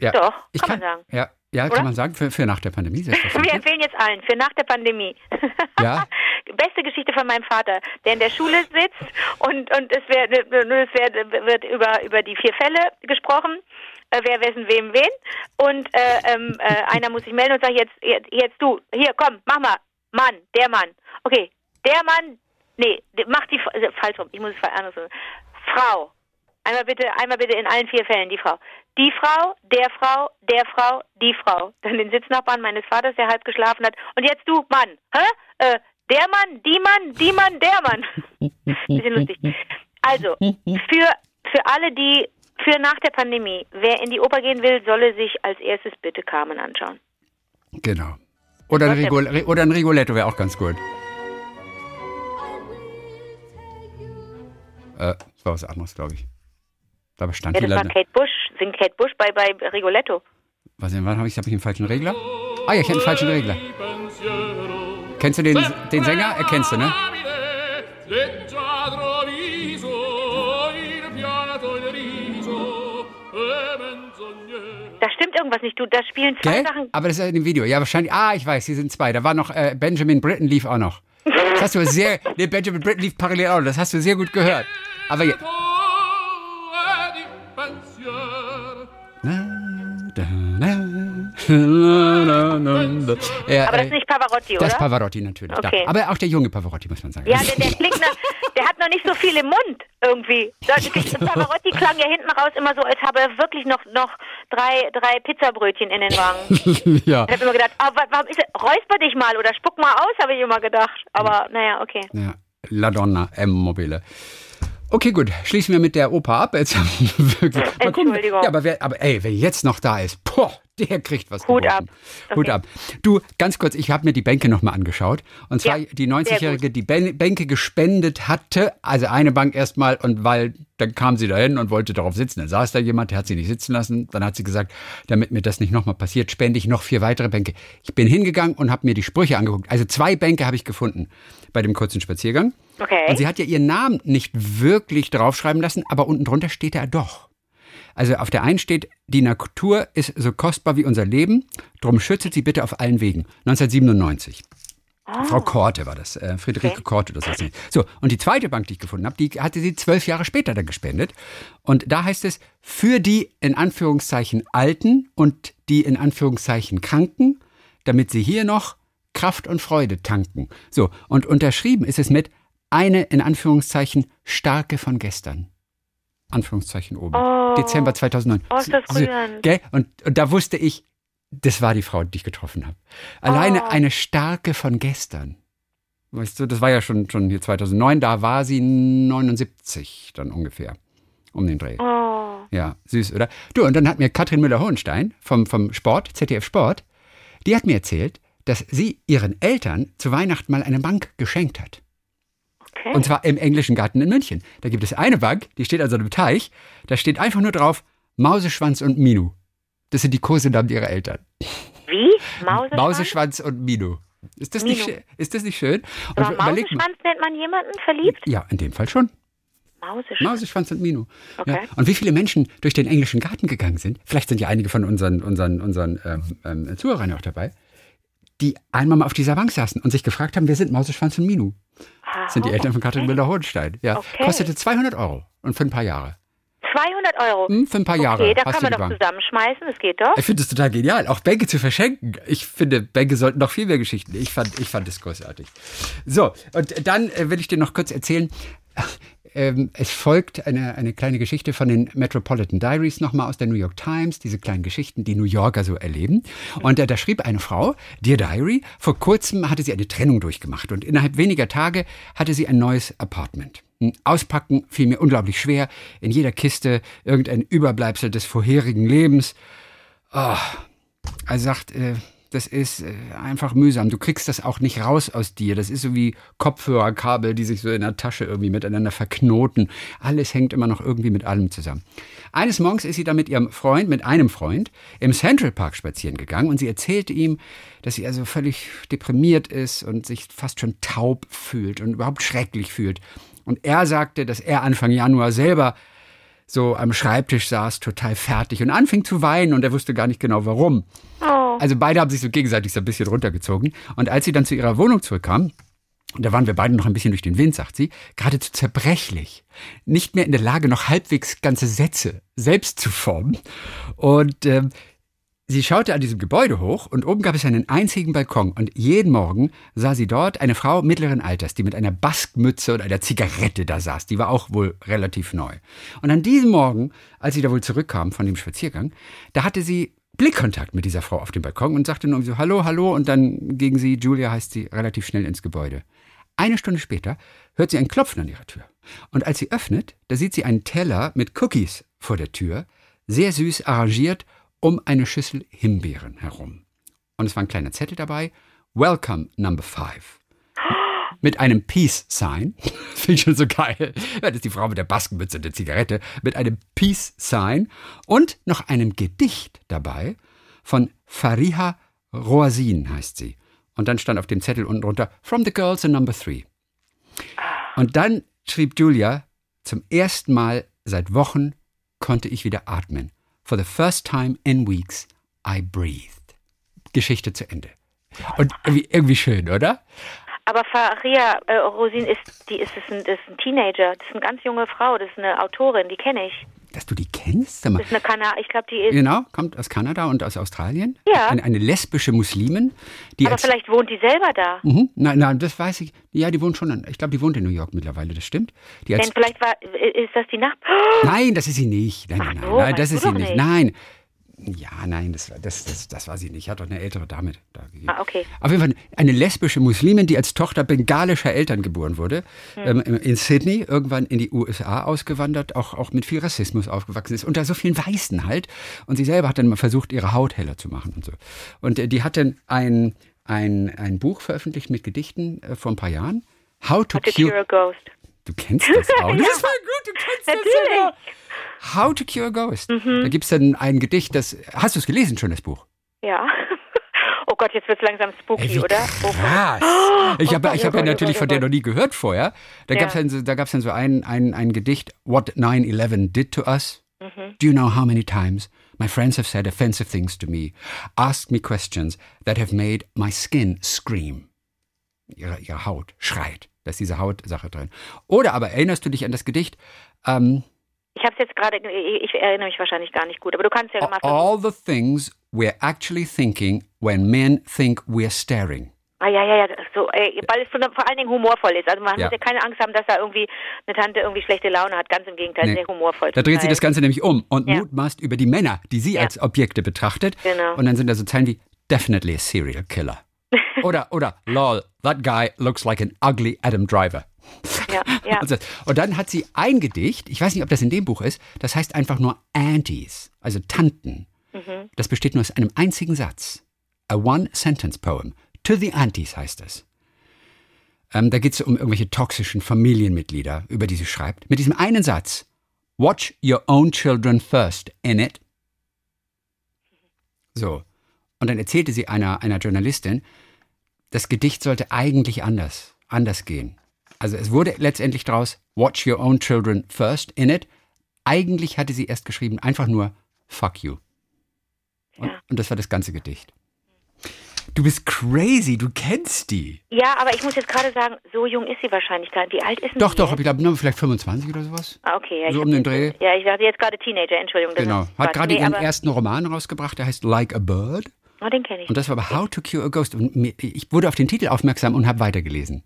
Ja. Doch, ich kann kann, man sagen. Ja, ja Oder? kann man sagen, für, für nach der Pandemie. Wir empfehlen jetzt allen für nach der Pandemie. Ja. beste Geschichte von meinem Vater, der in der Schule sitzt und und es, wär, es wär, wird über über die vier Fälle gesprochen äh, wer wessen wem wen. Und äh, ähm, äh, einer muss sich melden und sagt, jetzt, jetzt, jetzt du, hier, komm, mach mal. Mann, der Mann. Okay, der Mann, nee, mach die, äh, falsch rum, ich muss es anders sagen. Frau. Einmal bitte, einmal bitte in allen vier Fällen die Frau. Die Frau, der Frau, der Frau, die Frau. Dann den Sitznachbarn meines Vaters, der halb geschlafen hat. Und jetzt du, Mann. Hä? Äh, der Mann, die Mann, die Mann, der Mann. Bisschen lustig. Also, für, für alle, die für nach der Pandemie. Wer in die Oper gehen will, solle sich als erstes bitte Carmen anschauen. Genau. Oder ein, Rigol oder ein Rigoletto wäre auch ganz gut. Äh, das war was anderes, glaube ich. Da stand ja, das war Kate Bush, singt Kate Bush bei, bei Rigoletto. Was denn, wann habe ich, hab ich einen falschen Regler? Ah ja, ich habe einen falschen Regler. Kennst du den, den Sänger? Erkennst du, ne? Da stimmt irgendwas nicht. Du, da spielen zwei Gell? Sachen. Aber das ist in dem Video. Ja, wahrscheinlich. Ah, ich weiß, hier sind zwei. Da war noch äh, Benjamin Britten lief auch noch. Das hast du sehr. Nee, Benjamin Britten lief parallel auch. Das hast du sehr gut gehört. Aber. Ja, aber das ist nicht Pavarotti, oder? Das ist Pavarotti natürlich. Okay. Da. Aber auch der junge Pavarotti, muss man sagen. Ja, der, der klingt nach, der hat noch nicht so viel im Mund irgendwie. Pavarotti klang ja hinten raus immer so, als habe er wirklich noch, noch drei, drei Pizzabrötchen in den Wangen. ja. Ich habe immer gedacht, oh, warum ist er, räusper dich mal oder spuck mal aus, habe ich immer gedacht. Aber naja, okay. Ja. La Donna M Mobile. Okay, gut. Schließen wir mit der Oper ab. Jetzt wirklich, Entschuldigung. Ja, aber, wer, aber ey, wer jetzt noch da ist, boah, der kriegt was Hut ab. Okay. Hut ab. Du, ganz kurz, ich habe mir die Bänke nochmal angeschaut. Und zwar ja, die 90-Jährige, die Bänke gespendet hatte. Also eine Bank erstmal und weil dann kam sie dahin und wollte darauf sitzen. Dann saß da jemand, der hat sie nicht sitzen lassen. Dann hat sie gesagt, damit mir das nicht nochmal passiert, spende ich noch vier weitere Bänke. Ich bin hingegangen und habe mir die Sprüche angeguckt. Also zwei Bänke habe ich gefunden bei dem kurzen Spaziergang. Okay. Und sie hat ja ihren Namen nicht wirklich draufschreiben lassen, aber unten drunter steht er doch. Also auf der einen steht, die Natur ist so kostbar wie unser Leben, drum schützt sie bitte auf allen Wegen. 1997. Oh. Frau Korte war das, äh, Friederike okay. Korte, das heißt nicht. So, und die zweite Bank, die ich gefunden habe, die hatte sie zwölf Jahre später dann gespendet. Und da heißt es, für die in Anführungszeichen Alten und die in Anführungszeichen Kranken, damit sie hier noch Kraft und Freude tanken. So, und unterschrieben ist es mit eine in Anführungszeichen starke von gestern. Anführungszeichen oben. Oh. Dezember 2009. Oh, ist das rührend. Gell? Und, und da wusste ich, das war die Frau, die ich getroffen habe. Alleine oh. eine starke von gestern. Weißt du, das war ja schon, schon hier 2009, da war sie 79 dann ungefähr. Um den Dreh. Oh. Ja, süß, oder? Du, und dann hat mir Katrin Müller-Hohenstein vom, vom Sport, ZDF Sport, die hat mir erzählt, dass sie ihren Eltern zu Weihnachten mal eine Bank geschenkt hat. Okay. Und zwar im englischen Garten in München. Da gibt es eine Bank, die steht an so einem Teich, da steht einfach nur drauf Mauseschwanz und Minu. Das sind die Kosenamen ihrer Eltern. Wie? Mauseschwanz? Mauseschwanz und Minu. Ist das, Nicht, ist das nicht schön? Und Aber Mauseschwanz nennt man jemanden verliebt? Ja, in dem Fall schon. Mauseschwanz. Mauseschwanz und Minu. Okay. Ja. Und wie viele Menschen durch den englischen Garten gegangen sind, vielleicht sind ja einige von unseren, unseren, unseren ähm, ähm, Zuhörern auch dabei, die einmal mal auf dieser Bank saßen und sich gefragt haben, wer sind Mauseschwanz und Minu? Das sind die Eltern von Katrin Müller-Hohenstein. Ja. Okay. Kostete 200 Euro und für ein paar Jahre. 200 Euro? Hm, für ein paar okay, Jahre. Okay, da kann man doch zusammenschmeißen, das geht doch. Ich finde es total genial, auch Bänke zu verschenken. Ich finde, Bänke sollten noch viel mehr Geschichten. Ich fand, ich fand das großartig. So, und dann äh, will ich dir noch kurz erzählen, ähm, es folgt eine, eine kleine Geschichte von den Metropolitan Diaries nochmal aus der New York Times, diese kleinen Geschichten, die New Yorker so erleben. Und äh, da schrieb eine Frau, Dear Diary, vor kurzem hatte sie eine Trennung durchgemacht und innerhalb weniger Tage hatte sie ein neues Apartment. Auspacken fiel mir unglaublich schwer. In jeder Kiste irgendein Überbleibsel des vorherigen Lebens. Oh, er sagt, äh, das ist äh, einfach mühsam. Du kriegst das auch nicht raus aus dir. Das ist so wie Kopfhörerkabel, die sich so in der Tasche irgendwie miteinander verknoten. Alles hängt immer noch irgendwie mit allem zusammen. Eines Morgens ist sie dann mit ihrem Freund, mit einem Freund, im Central Park spazieren gegangen und sie erzählte ihm, dass sie also völlig deprimiert ist und sich fast schon taub fühlt und überhaupt schrecklich fühlt. Und er sagte, dass er Anfang Januar selber so am Schreibtisch saß, total fertig und anfing zu weinen und er wusste gar nicht genau warum. Oh. Also beide haben sich so gegenseitig so ein bisschen runtergezogen. Und als sie dann zu ihrer Wohnung zurückkam, da waren wir beide noch ein bisschen durch den Wind, sagt sie, geradezu zerbrechlich. Nicht mehr in der Lage, noch halbwegs ganze Sätze selbst zu formen. Und ähm, Sie schaute an diesem Gebäude hoch und oben gab es einen einzigen Balkon und jeden Morgen sah sie dort eine Frau mittleren Alters, die mit einer Baskmütze und einer Zigarette da saß. Die war auch wohl relativ neu. Und an diesem Morgen, als sie da wohl zurückkam von dem Spaziergang, da hatte sie Blickkontakt mit dieser Frau auf dem Balkon und sagte nur so Hallo, hallo und dann ging sie, Julia heißt sie, relativ schnell ins Gebäude. Eine Stunde später hört sie ein Klopfen an ihrer Tür. Und als sie öffnet, da sieht sie einen Teller mit Cookies vor der Tür, sehr süß arrangiert um eine Schüssel Himbeeren herum. Und es war ein kleiner Zettel dabei. Welcome Number Five. Mit einem Peace-Sign. Finde ich schon so geil. Das ist die Frau mit der Baskenmütze und der Zigarette. Mit einem Peace-Sign. Und noch einem Gedicht dabei von Fariha Roasin heißt sie. Und dann stand auf dem Zettel unten drunter From the Girls in Number Three. Und dann schrieb Julia, zum ersten Mal seit Wochen konnte ich wieder atmen. For the first time in weeks, I breathed. Geschichte zu Ende. Und irgendwie, irgendwie schön, oder? Aber Faria äh, Rosin ist, die ist, ist, ein, ist ein Teenager. Das ist eine ganz junge Frau. Das ist eine Autorin, die kenne ich. Dass du die kennst? Das ist eine Kanada, ich glaube, die ist. Genau, kommt aus Kanada und aus Australien. Ja. Eine, eine lesbische Muslimin. Die aber vielleicht wohnt die selber da. Mhm, nein, nein, das weiß ich. Ja, die wohnt schon. in- Ich glaube, die wohnt in New York mittlerweile, das stimmt. Die Denn vielleicht war, ist das die Nacht. nein, das ist sie nicht. Nein, nein, Ach nein, so, nein weißt das ist sie nicht. nicht. Nein. Ja, nein, das, war- das, das, das war sie nicht. Hat doch eine ältere Dame da gegeben. Ah, okay. Auf jeden Fall eine lesbische Muslimin, die als Tochter bengalischer Eltern geboren wurde, Hm. ähm, in Sydney, irgendwann in die USA ausgewandert, auch, auch mit viel Rassismus aufgewachsen ist, unter so vielen Weißen halt. Und sie selber hat dann mal versucht, ihre Haut heller zu machen und so. Und äh, die hat dann ein, ein, ein Buch veröffentlicht mit Gedichten äh, vor ein paar Jahren. How to How to Cure. Cure a Ghost. Du kennst das auch. Das voll gut, du kennst Natürlich. Das sogar. How to Cure a Ghost. Da gibt es dann ein Gedicht, das. Hast du es gelesen schon, das Buch? Ja. Oh Gott, jetzt wird es langsam spooky, Ey, oder? Oh, krass. Ich habe ich oh hab ja Gott, oh natürlich Gott, von oh der noch nie gehört vorher. Da Ja. gab es dann, so, da gab's dann so ein, ein, ein Gedicht, What 9-11 Did to Us. Mhm. Do you know how many times my friends have said offensive things to me, asked me questions that have made my skin scream? Ihre, ihre Haut schreit. Da ist diese Hautsache drin. Oder aber erinnerst du dich an das Gedicht? Ähm, Ich habe es jetzt gerade, ich erinnere mich wahrscheinlich gar nicht gut, aber du kannst ja mal all the things we're actually thinking when men think we're staring. Ah, ja, ja, ja, so, ey, weil es vor allen Dingen humorvoll ist. Also man Ja. muss ja keine Angst haben, dass da irgendwie eine Tante irgendwie schlechte Laune hat. Ganz im Gegenteil, Nee. sehr humorvoll. Da dreht sich das. Ganze nämlich um und Ja. mutmaßt über die Männer, die sie Ja. als Objekte betrachtet. Genau. Und dann sind da so Zeilen wie definitely a serial killer. oder, oder, lol, that guy looks like an ugly Adam Driver. Ja, ja. Und, dann hat sie ein Gedicht, ich weiß nicht, ob das in dem Buch ist, das heißt einfach nur Aunties, also Tanten. Mhm. Das besteht nur aus einem einzigen Satz. A one-sentence-poem. To the Aunties heißt es. Ähm, da geht es um irgendwelche toxischen Familienmitglieder, über die sie schreibt. Mit diesem einen Satz. Watch your own children first, in it. So. Und dann erzählte sie einer, einer Journalistin, das Gedicht sollte eigentlich anders, anders gehen. Also es wurde letztendlich draus, watch your own children first, in it. Eigentlich hatte sie erst geschrieben, einfach nur, fuck you. Und, Ja. und das war das ganze Gedicht. Du bist crazy, du kennst die. ja, aber ich muss jetzt gerade sagen, so jung ist sie wahrscheinlich gar nicht. Wie alt ist Doch, sie doch, jetzt? ich glaube vielleicht 25 oder sowas. Ah, okay, ja, ich so um den jetzt- Dreh. Ja, ich dachte jetzt gerade Teenager, Entschuldigung. Genau. Hat gerade nee, ihren ersten Roman rausgebracht, der heißt Like a Bird. Oh, den kenne ich. Und das war aber How to Cure a Ghost. Und ich wurde auf den Titel aufmerksam und habe weitergelesen.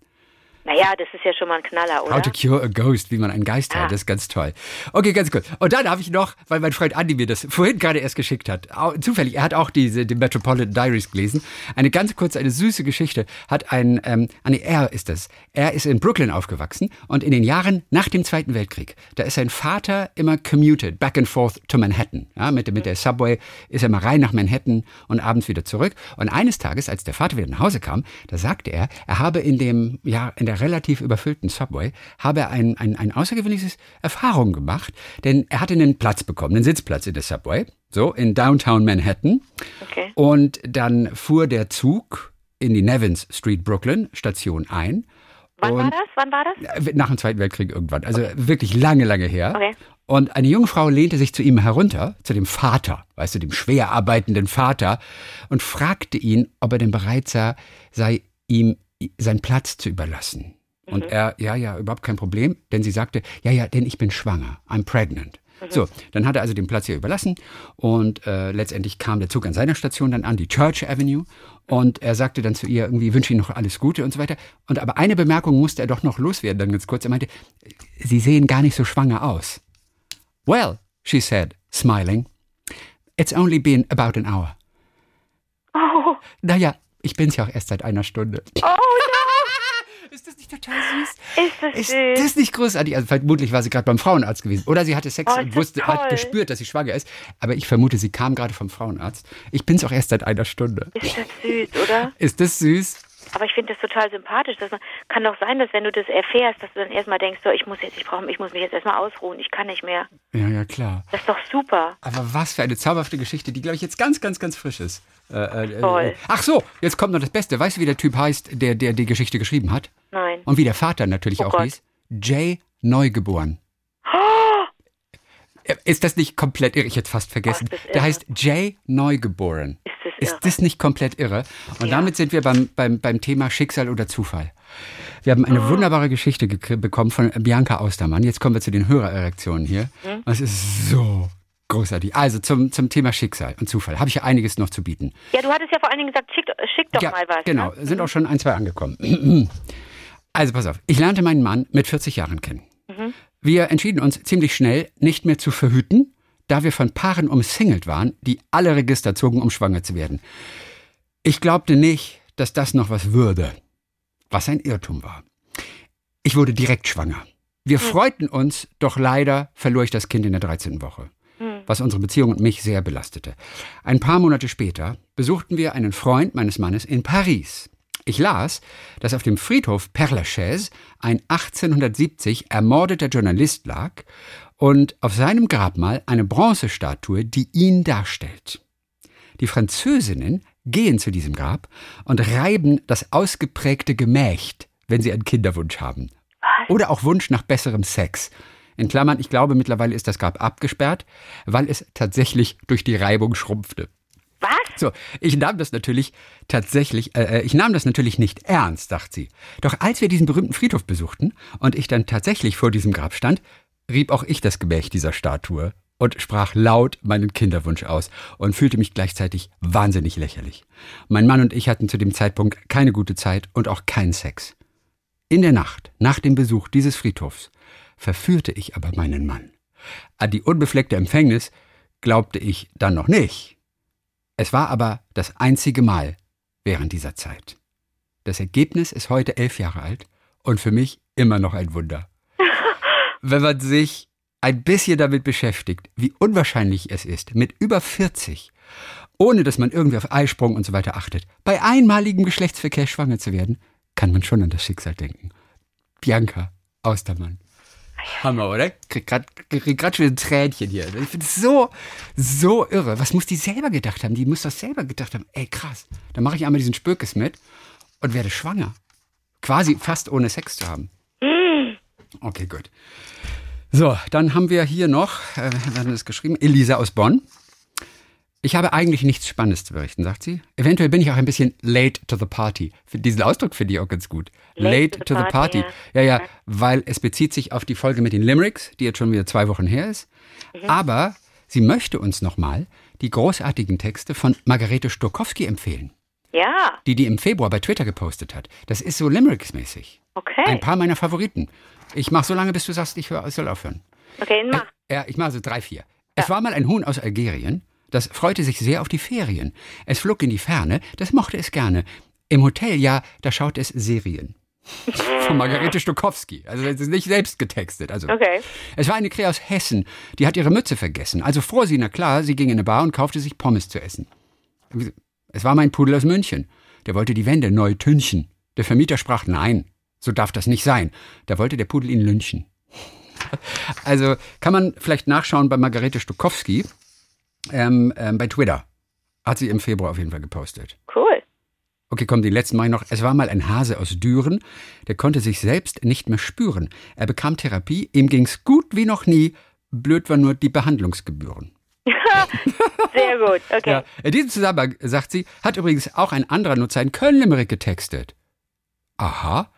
Naja, das ist ja schon mal ein Knaller, oder? How to Cure a Ghost, wie man einen Geist Ah. heilt, das ist ganz toll. Okay, ganz gut. Und dann habe ich noch, weil mein Freund Andy mir das vorhin gerade erst geschickt hat, zufällig, er hat auch diese die Metropolitan Diaries gelesen, eine ganz kurze, eine süße Geschichte, hat ein, ähm, ah nee, er ist das, er ist in Brooklyn aufgewachsen und in den Jahren nach dem Zweiten Weltkrieg, da ist sein Vater immer commuted, back and forth to Manhattan. Ja, mit, mit der Subway ist er mal rein nach Manhattan und abends wieder zurück. Und eines Tages, als der Vater wieder nach Hause kam, da sagte er, er habe in dem, ja, in der relativ überfüllten Subway, habe er ein, ein, ein außergewöhnliches Erfahrung gemacht, denn er hatte einen Platz bekommen, einen Sitzplatz in der Subway, so in Downtown Manhattan. Okay. Und dann fuhr der Zug in die Nevins Street, Brooklyn, Station ein. Wann war das? Wann war das? Nach dem Zweiten Weltkrieg irgendwann. Also wirklich lange, lange her. Okay. Und eine junge Frau lehnte sich zu ihm herunter, zu dem Vater, weißt du, dem schwer arbeitenden Vater, und fragte ihn, ob er denn bereit sei, sei ihm seinen Platz zu überlassen. Und er, ja, ja, überhaupt kein Problem, denn sie sagte, ja, ja, denn ich bin schwanger, I'm pregnant. So, dann hat er also den Platz hier überlassen und äh, letztendlich kam der Zug an seiner Station dann an, die Church Avenue. Und er sagte dann zu ihr irgendwie, wünsche Ihnen noch alles Gute und so weiter. Und aber eine Bemerkung musste er doch noch loswerden, dann ganz kurz. Er meinte, Sie sehen gar nicht so schwanger aus. Well, she said, smiling, it's only been about an hour. Oh, Naja, ich bin's ja auch erst seit einer Stunde. oh no. Ist das nicht total süß? Ist das Ist süß. das nicht großartig? Also vermutlich war sie gerade beim Frauenarzt gewesen. Oder sie hatte Sex Oh, ist und das wusste, hat gespürt, dass sie schwanger ist. Aber ich vermute, sie kam gerade vom Frauenarzt. Ich bin's auch erst seit einer Stunde. Ist das süß, oder? Ist das süß? Aber ich finde das total sympathisch. Dass man, kann doch sein, dass wenn du das erfährst, dass du dann erstmal denkst, so, ich muss jetzt, ich brauche, ich muss mich jetzt erstmal ausruhen, ich kann nicht mehr. Ja, ja, klar. Das ist doch super. Aber was für eine zauberhafte Geschichte, die, glaube ich, jetzt ganz, ganz, ganz frisch ist. Äh, äh, Toll. äh, ach so, jetzt kommt noch das Beste. Weißt du, wie der Typ heißt, der, der die Geschichte geschrieben hat? Nein. Und wie der Vater natürlich Oh auch Gott. hieß? Jay Neugeboren. Ist das nicht komplett irre? Ich hätte fast vergessen. Ach, Der heißt Jay Neugeboren. Ist das Ist das nicht komplett irre? Und Ja. damit sind wir beim, beim, beim Thema Schicksal oder Zufall. Wir haben Oh. eine wunderbare Geschichte bekommen von Bianca Austermann. Jetzt kommen wir zu den Hörererektionen hier. Hm? Es ist so großartig. Also zum, zum Thema Schicksal und Zufall habe ich ja einiges noch zu bieten. Ja, du hattest ja vor allen Dingen gesagt, schick, schick doch ja, mal was. genau. Ne? Sind auch schon ein, zwei angekommen. Also pass auf. Ich lernte meinen Mann mit 40 Jahren kennen. Mhm. Wir entschieden uns ziemlich schnell, nicht mehr zu verhüten, da wir von Paaren umsingelt waren, die alle Register zogen, um schwanger zu werden. Ich glaubte nicht, dass das noch was würde, was ein Irrtum war. Ich wurde direkt schwanger. Wir freuten uns, doch leider verlor ich das Kind in der 13. Woche, was unsere Beziehung und mich sehr belastete. Ein paar Monate später besuchten wir einen Freund meines Mannes in Paris. Ich las, dass auf dem Friedhof Père Lachaise ein 1870 ermordeter Journalist lag und auf seinem Grabmal eine Bronzestatue, die ihn darstellt. Die Französinnen gehen zu diesem Grab und reiben das ausgeprägte Gemächt, wenn sie einen Kinderwunsch haben. Oder auch Wunsch nach besserem Sex. In Klammern, ich glaube, mittlerweile ist das Grab abgesperrt, weil es tatsächlich durch die Reibung schrumpfte. Was? So, ich nahm das natürlich tatsächlich, äh, äh, ich nahm das natürlich nicht ernst, sagt sie. Doch als wir diesen berühmten Friedhof besuchten und ich dann tatsächlich vor diesem Grab stand, rieb auch ich das Gemächt dieser Statue und sprach laut meinen Kinderwunsch aus und fühlte mich gleichzeitig wahnsinnig lächerlich. Mein Mann und ich hatten zu dem Zeitpunkt keine gute Zeit und auch keinen Sex. In der Nacht, nach dem Besuch dieses Friedhofs, verführte ich aber meinen Mann. An die unbefleckte Empfängnis glaubte ich dann noch nicht. Es war aber das einzige Mal während dieser Zeit. Das Ergebnis ist heute elf Jahre alt und für mich immer noch ein Wunder. Wenn man sich ein bisschen damit beschäftigt, wie unwahrscheinlich es ist, mit über 40, ohne dass man irgendwie auf Eisprung und so weiter achtet, bei einmaligem Geschlechtsverkehr schwanger zu werden, kann man schon an das Schicksal denken. Bianca Austermann. Hammer, oder? Krieg grad schon ein Tränchen hier. Ich finde es so, so irre. Was muss die selber gedacht haben? Die muss das selber gedacht haben. Ey, krass. Dann mache ich einmal diesen Spökes mit und werde schwanger. Quasi fast ohne Sex zu haben. Okay, gut. So, dann haben wir hier noch, äh, wir haben das geschrieben, Elisa aus Bonn. Ich habe eigentlich nichts Spannendes zu berichten, sagt sie. Eventuell bin ich auch ein bisschen late to the party. Diesen Ausdruck finde ich auch ganz gut. Late, to, the party. Ja. ja, weil es bezieht sich auf die Folge mit den Limericks, die jetzt schon wieder zwei Wochen her ist. Aber sie möchte uns nochmal die großartigen Texte von Margarete Stokowski empfehlen, Ja, die die im Februar bei Twitter gepostet hat. Das ist so Limericks-mäßig. okay. Ein paar meiner Favoriten. Ich mache so lange, bis du sagst, ich hör, ich soll aufhören. Okay, mach. Ja, ich mache so drei, vier. Es war mal ein Huhn aus Algerien, das freute sich sehr auf die Ferien. Es flog in die Ferne, das mochte es gerne. Im Hotel, ja, da schaut es Serien. Von Margarete Stokowski. Also es ist nicht selbst getextet. Also. Okay. Es war eine Krähe aus Hessen, die hat ihre Mütze vergessen. Also fror sie, na klar, sie ging in eine Bar und kaufte sich Pommes zu essen. Es war mein Pudel aus München. Der wollte die Wände neu tünchen. Der Vermieter sprach, nein, so darf das nicht sein. Da wollte der Pudel ihn lynchen. Also kann man vielleicht nachschauen bei Margarete Stokowski ähm, ähm, bei Twitter. Hat sie im Februar auf jeden Fall gepostet. Cool. Okay, komm, den letzten mache ich noch. Es war mal ein Hase aus Düren, der konnte sich selbst nicht mehr spüren. Er bekam Therapie, ihm ging's gut wie noch nie. Blöd war nur die Behandlungsgebühren. Sehr gut. Okay. Ja. In diesem Zusammenhang, sagt sie, hat übrigens auch ein anderer Nutzer in Köln-Limerick getextet. Aha.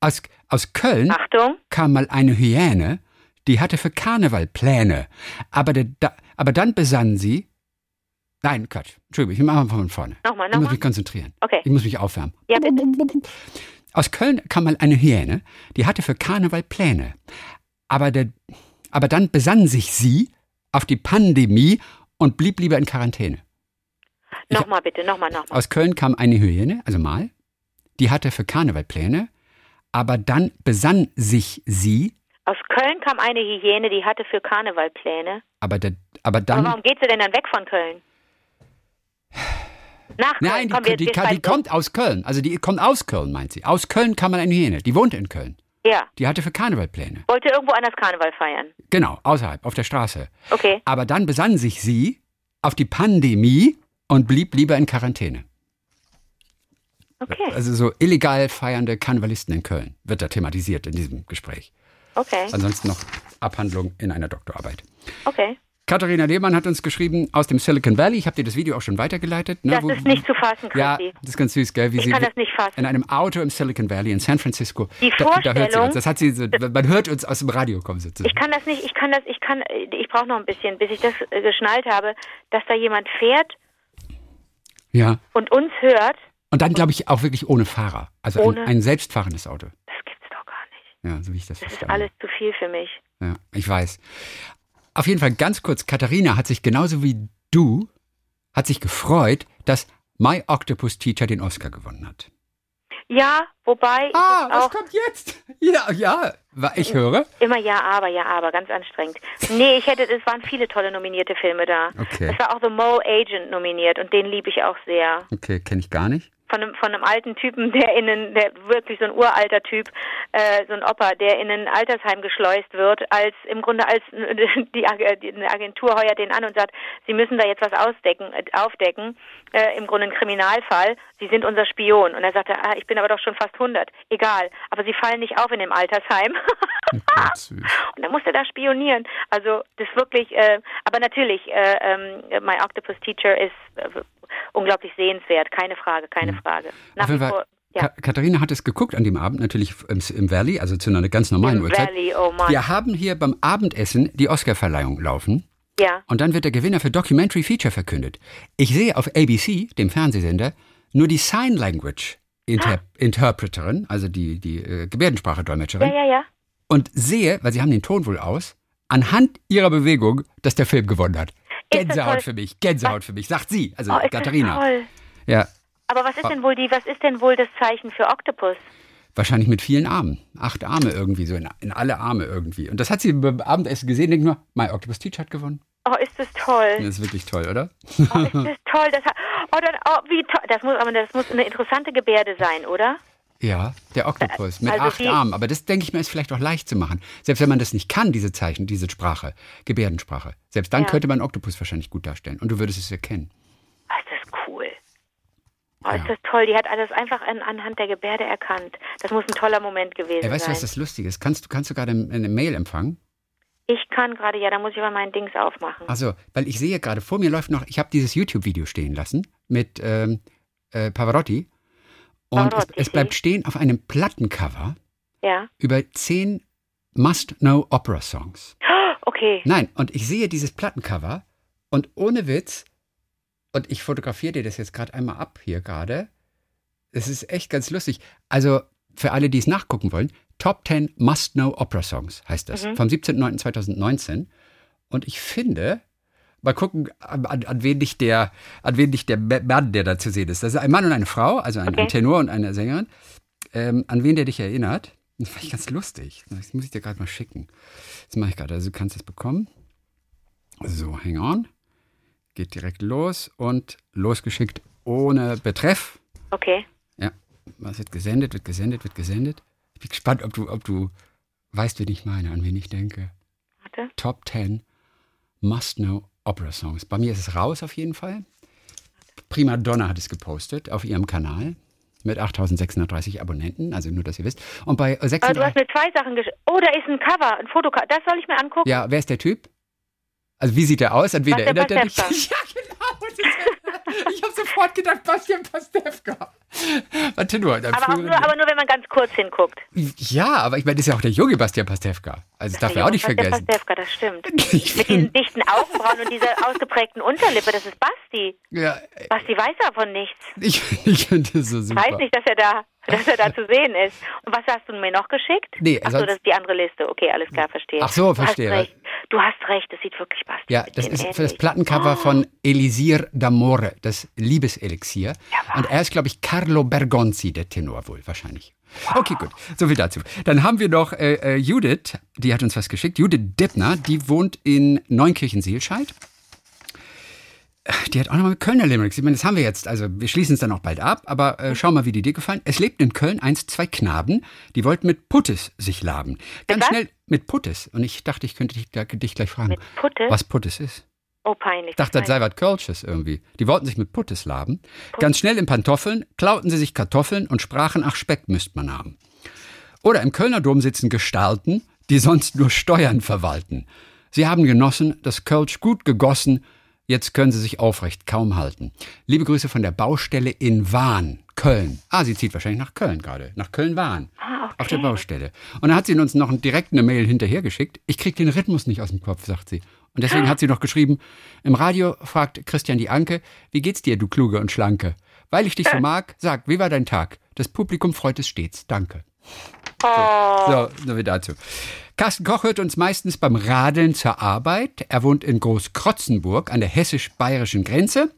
Aus, aus Köln Achtung. kam mal eine Hyäne, die hatte für Karneval Pläne. Aber, der, da, aber dann besann sie. Nein, Quatsch. Entschuldigung, ich mache mal von vorne. Nochmal, Ich muss nochmal. mich konzentrieren. Okay. Ich muss mich aufwärmen. Ja, bitte. Aus Köln kam mal eine Hyäne, die hatte für Karneval Pläne. Aber, der, aber dann besann sich sie auf die Pandemie und blieb lieber in Quarantäne. Nochmal bitte, nochmal, nochmal. Aus Köln kam eine Hyäne, also mal, die hatte für Karneval Pläne, aber dann besann sich sie, Aus Köln kam eine Hyäne, die hatte für Karneval Pläne. aber, der, aber Aber dann. warum geht sie denn dann weg von Köln? Nach Köln. Nein, die, Komm, die, die, schweifen kommt aus Köln. Also die kommt aus Köln, meint sie. Aus Köln kam eine Hyäne. Die wohnte in Köln. Ja, Die hatte für Karneval Pläne. wollte irgendwo anders Karneval feiern. Genau, außerhalb, auf der Straße. Okay. Aber dann besann sich sie auf die Pandemie und blieb lieber in Quarantäne. Okay. Also so illegal feiernde Karnevalisten in Köln wird da thematisiert in diesem Gespräch. Okay. Ansonsten noch Abhandlung in einer Doktorarbeit. Okay. Katharina Lehmann hat uns geschrieben aus dem Silicon Valley. Ich habe dir das Video auch schon weitergeleitet. Ne, Das wo- ist nicht zu fassen, Ja, Christi. das ist ganz süß, gell? Wie Ich sie kann das nicht fassen. in einem Auto im Silicon Valley in San Francisco. Die da, da hört sie Vorstellung- uns. Das hat sie, so, man hört uns aus dem Radio kommen sozusagen. Ich kann das nicht, ich kann das, ich kann, ich brauche noch ein bisschen, bis ich das äh, geschnallt habe, dass da jemand fährt Ja. und uns hört. Und dann glaube ich auch wirklich ohne Fahrer. Also Ohne? ein, ein selbstfahrendes Auto. Das gibt's doch gar nicht. Ja, so wie ich das Das ist verstanden alles zu viel für mich. Ja, ich weiß. Auf jeden Fall ganz kurz, Katharina hat sich genauso wie du, hat sich gefreut, dass My Octopus Teacher den Oscar gewonnen hat. Ja, wobei ich Ah, es auch kommt jetzt? Ja, ja, ich höre. immer ja, aber, ja, aber, ganz anstrengend. Nee, ich hätte, es waren viele tolle nominierte Filme da. Okay. Es war auch The Mole Agent nominiert und den liebe ich auch sehr. Okay, kenne ich gar nicht. Von einem, von einem alten Typen, der in einen, der wirklich so ein uralter Typ, äh, so ein Opa, der in ein Altersheim geschleust wird, als im Grunde als die, die Agentur heuert den an und sagt, sie müssen da jetzt was ausdecken, äh, aufdecken, äh, im Grunde ein Kriminalfall, sie sind unser Spion. Und er sagte, ah, ich bin aber doch schon fast 100. Egal, aber sie fallen nicht auf in dem Altersheim. Süß. Und dann musste er da spionieren. Also das wirklich, äh, aber natürlich, äh, ähm, My Octopus Teacher ist äh, unglaublich sehenswert, keine Frage, keine Frage. Nach wie vor, ja. Ka Katharina hat es geguckt an dem Abend, natürlich im, im Valley, also zu einer ganz normalen Im Uhrzeit. Valley, oh Mann. Wir haben hier beim Abendessen die Oscarverleihung laufen. Ja, Und dann wird der Gewinner für Documentary Feature verkündet. Ich sehe auf ABC, dem Fernsehsender, nur die Sign Language Inter Interpreterin, also die, die äh, Gebärdensprache-Dolmetscherin, ja, ja, ja. und sehe, weil sie haben den Ton wohl aus, anhand ihrer Bewegung, dass der Film gewonnen hat. Gänsehaut für mich, Gänsehaut für mich, sagt sie, also Oh, Katharina. toll. Ja, Aber was ist denn wohl die, was ist denn wohl das Zeichen für Octopus? wahrscheinlich mit vielen Armen. Acht Arme irgendwie, so in, in alle Arme irgendwie. Und das hat sie beim Abendessen gesehen, denkt nur, My Octopus Teacher hat gewonnen. Oh, ist das toll. Das ist wirklich toll, oder? Oh, ist das toll. Das, hat- oh, dann, oh, wie toll. Das muss, aber das muss eine interessante Gebärde sein, oder? Ja, der Oktopus mit Also acht die- Armen. Aber das, denke ich mir, ist vielleicht auch leicht zu machen. Selbst wenn man das nicht kann, diese Zeichen, diese Sprache, Gebärdensprache. Selbst dann Ja. könnte man Oktopus wahrscheinlich gut darstellen. Und du würdest es erkennen. Oh, ist das cool. Oh, ist Ja. das toll. Die hat alles einfach an, anhand der Gebärde erkannt. Das muss ein toller Moment gewesen Ey, weißt du, sein. was das Lustige ist? Kannst, du- kannst du gerade eine Mail empfangen? ich kann gerade, ja, da muss ich aber mein Dings aufmachen. Also, weil ich sehe gerade, vor mir läuft noch, ich habe dieses YouTube-Video stehen lassen mit ähm, äh, Pavarotti. Und es, es bleibt stehen auf einem Plattencover Ja. über zehn Must-Know-Opera-Songs. Okay. Nein, und ich sehe dieses Plattencover und ohne Witz, und ich fotografiere dir das jetzt gerade einmal ab hier gerade. Es ist echt ganz lustig. Also für alle, die es nachgucken wollen, Top 10 Must-Know Opera Songs heißt das, vom 17.09.2019. Und ich finde, mal gucken, an, an, wen dich der, an wen dich der Mann, der da zu sehen ist. Das ist ein Mann und eine Frau, also ein, Okay. ein Tenor und eine Sängerin, ähm, an wen der dich erinnert. Das fand ich ganz lustig. Das muss ich dir gerade mal schicken. Das mache ich gerade. Also du kannst es bekommen. So, hang on. Geht direkt los und losgeschickt ohne Betreff. Okay. Ja, was wird gesendet, wird gesendet, wird gesendet. Ich bin gespannt, ob du, ob du weißt, wen ich meine, an wen ich denke. Warte. Top 10 Must-Know Opera Songs. Bei mir ist es raus auf jeden Fall. Prima Donna hat es gepostet auf ihrem Kanal mit 8630 Abonnenten, also nur, dass ihr wisst. Und bei Aber du 36... hast mir zwei Sachen geschickt. Oh, da ist ein Cover, ein Fotocover. Das soll ich mir angucken? Ja, wer ist der Typ? Also wie sieht er aus? An wen der erinnert er dich? Ja, genau. ich habe sofort gedacht, Bastian Pastewka. Warte nur. Aber, nur. aber, nur, wenn man ganz kurz hinguckt. Ja, aber ich meine, das ist ja auch der junge Bastian Pastewka. Also das darf man auch nicht Bastian vergessen. Pastewka, das stimmt. Mit diesen dichten Augenbrauen und dieser ausgeprägten Unterlippe, das ist Basti. Ja, Basti weiß davon nichts. ich, ich finde das so super. Weiß nicht, dass er da dass er da zu sehen ist. Und was hast du mir noch geschickt? Nee, Ach so, sonst- das ist die andere Liste. Okay, alles klar, verstehe. Ach so, verstehe. Du hast recht, du hast recht das sieht wirklich Basti. Ja, das ist für das Plattencover von Elisir d'Amore, das Liebeselixier. Und er ist, glaube ich, Carlo Bergonzi, der Tenor wohl, wahrscheinlich. Okay, gut. So viel dazu. Dann haben wir noch äh, äh, Judith, die hat uns was geschickt. Judith Dippner, die wohnt in Neunkirchen-Seelscheid. Die hat auch nochmal Kölner Limericks. Ich meine, das haben wir jetzt. Also, wir schließen es dann auch bald ab. Aber äh, schau mal, wie die dir gefallen. Es lebten in Köln einst zwei Knaben, die wollten mit Puttes sich laben. Ganz schnell mit Puttes. Und ich dachte, ich könnte dich, dich gleich fragen, Mit Puttes? was Puttes ist. Oh, peinlich. Ich dachte, das sei was Kölsches irgendwie. Die wollten sich mit Puttes laben. Ganz schnell in Pantoffeln klauten sie sich Kartoffeln und sprachen, ach, Speck müsst man haben. Oder im Kölner Dom sitzen Gestalten, die sonst nur Steuern verwalten. Sie haben genossen, das Kölsch gut gegossen, jetzt können sie sich aufrecht kaum halten. Liebe Grüße von der Baustelle in Wahn, Köln. Ah, sie zieht wahrscheinlich nach Köln gerade, nach Köln-Wahn. Ah, okay. Auf der Baustelle. Und dann hat sie uns noch direkt eine Mail hinterhergeschickt. Ich krieg den Rhythmus nicht aus dem Kopf, sagt sie. Und deswegen hat sie noch geschrieben, im Radio fragt Christian die Anke, wie geht's dir, du Kluge und Schlanke? Weil ich dich so mag, sag, wie war dein Tag? Das Publikum freut es stets. Danke. Oh, So, so wie dazu. Carsten Koch hört uns meistens beim Radeln zur Arbeit. Er wohnt in Großkrotzenburg an der hessisch-bayerischen Grenze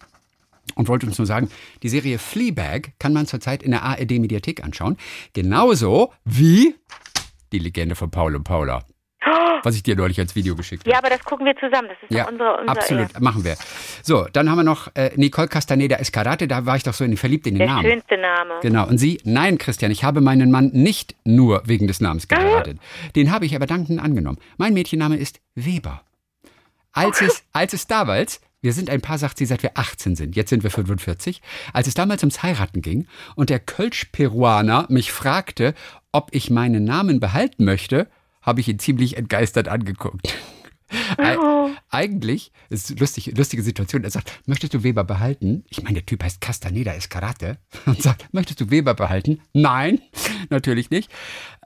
und wollte uns nur sagen, die Serie Fleabag kann man zurzeit in der ARD-Mediathek anschauen. Genauso wie die Legende von Paul und Paula. Was ich dir neulich als Video geschickt habe. ja, aber das gucken wir zusammen. Das ist Ja, unsere, unsere absolut, machen wir. So, dann haben wir noch äh, Nicole Castaneda Escarate, da war ich doch so in den verliebt in den Der Namen. schönste Name. Genau. Und sie, nein, Christian, ich habe meinen Mann nicht nur wegen des Namens geheiratet. Den habe ich aber dankend angenommen. Mein Mädchenname ist Weber. Als es, als es damals, wir sind ein Paar, sagt sie, seit wir 18 sind, jetzt sind wir 45, als es damals ums Heiraten ging und der Kölsch-Peruaner mich fragte, ob ich meinen Namen behalten möchte, habe ich ihn ziemlich entgeistert angeguckt. Eig- Eigentlich, ist eine lustig, lustige Situation, er sagt, möchtest du Weber behalten? Ich meine, der Typ heißt Castaneda Escarate und sagt, möchtest du Weber behalten? Nein, natürlich nicht.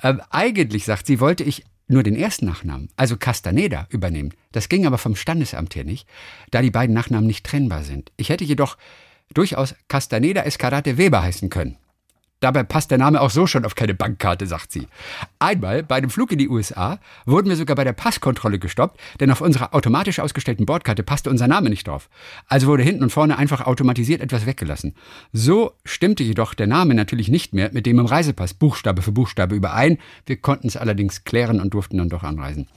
Ähm, eigentlich, sagt sie, wollte ich nur den ersten Nachnamen, also Castaneda, übernehmen. Das ging aber vom Standesamt her nicht, da die beiden Nachnamen nicht trennbar sind. Ich hätte jedoch durchaus Castaneda Escarate Weber heißen können. Dabei passt der Name auch so schon auf keine Bankkarte, sagt sie. Einmal bei einem Flug in die USA wurden wir sogar bei der Passkontrolle gestoppt, denn auf unserer automatisch ausgestellten Bordkarte passte unser Name nicht drauf. Also wurde hinten und vorne einfach automatisiert etwas weggelassen. So stimmte jedoch der Name natürlich nicht mehr mit dem im Reisepass Buchstabe für Buchstabe überein. Wir konnten es allerdings klären und durften dann doch anreisen.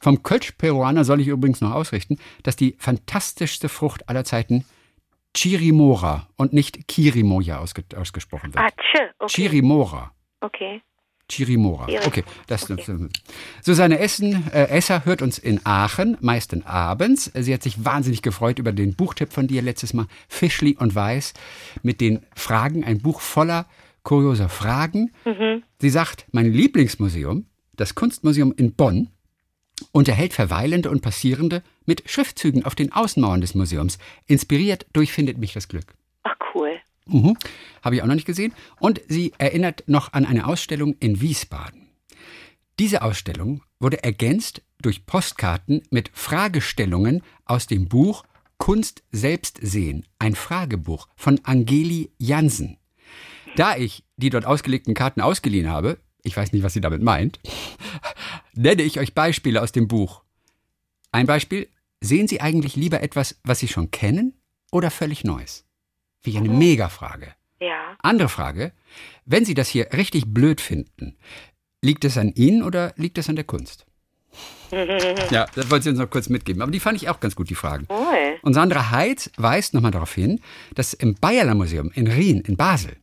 Vom Kölsch-Peruaner soll ich übrigens noch ausrichten, dass die fantastischste Frucht aller Zeiten Chirimora und nicht Kirimoja ausge ausgesprochen wird. Ah, okay. Chirimora. okay. Chirimora. Chiri- Okay, das okay. Susanne Essen, äh, Esser hört uns in Aachen, meistens abends. Sie hat sich wahnsinnig gefreut über den Buchtipp von dir letztes Mal, Fischli und Weiß, mit den Fragen, ein Buch voller kurioser Fragen. Mhm. Sie sagt, mein Lieblingsmuseum, das Kunstmuseum in Bonn, unterhält Verweilende und Passierende mit Schriftzügen auf den Außenmauern des Museums. Inspiriert durch Findet mich das Glück. Ach, cool. Mhm. Habe ich auch noch nicht gesehen. Und sie erinnert noch an eine Ausstellung in Wiesbaden. Diese Ausstellung wurde ergänzt durch Postkarten mit Fragestellungen aus dem Buch Kunst selbst sehen, ein Fragebuch von Angeli Jansen. Da ich die dort ausgelegten Karten ausgeliehen habe, ich weiß nicht, was sie damit meint, nenne ich euch Beispiele aus dem Buch. Ein Beispiel, sehen Sie eigentlich lieber etwas, was Sie schon kennen oder völlig Neues? Wie eine Megafrage. Ja. Andere Frage, wenn Sie das hier richtig blöd finden, liegt es an Ihnen oder liegt es an der Kunst? ja, das wollte ich uns noch kurz mitgeben. Aber die fand ich auch ganz gut, die Fragen. Cool. Und Sandra Heitz weist nochmal darauf hin, dass im Bayerler Museum in Rien in Basel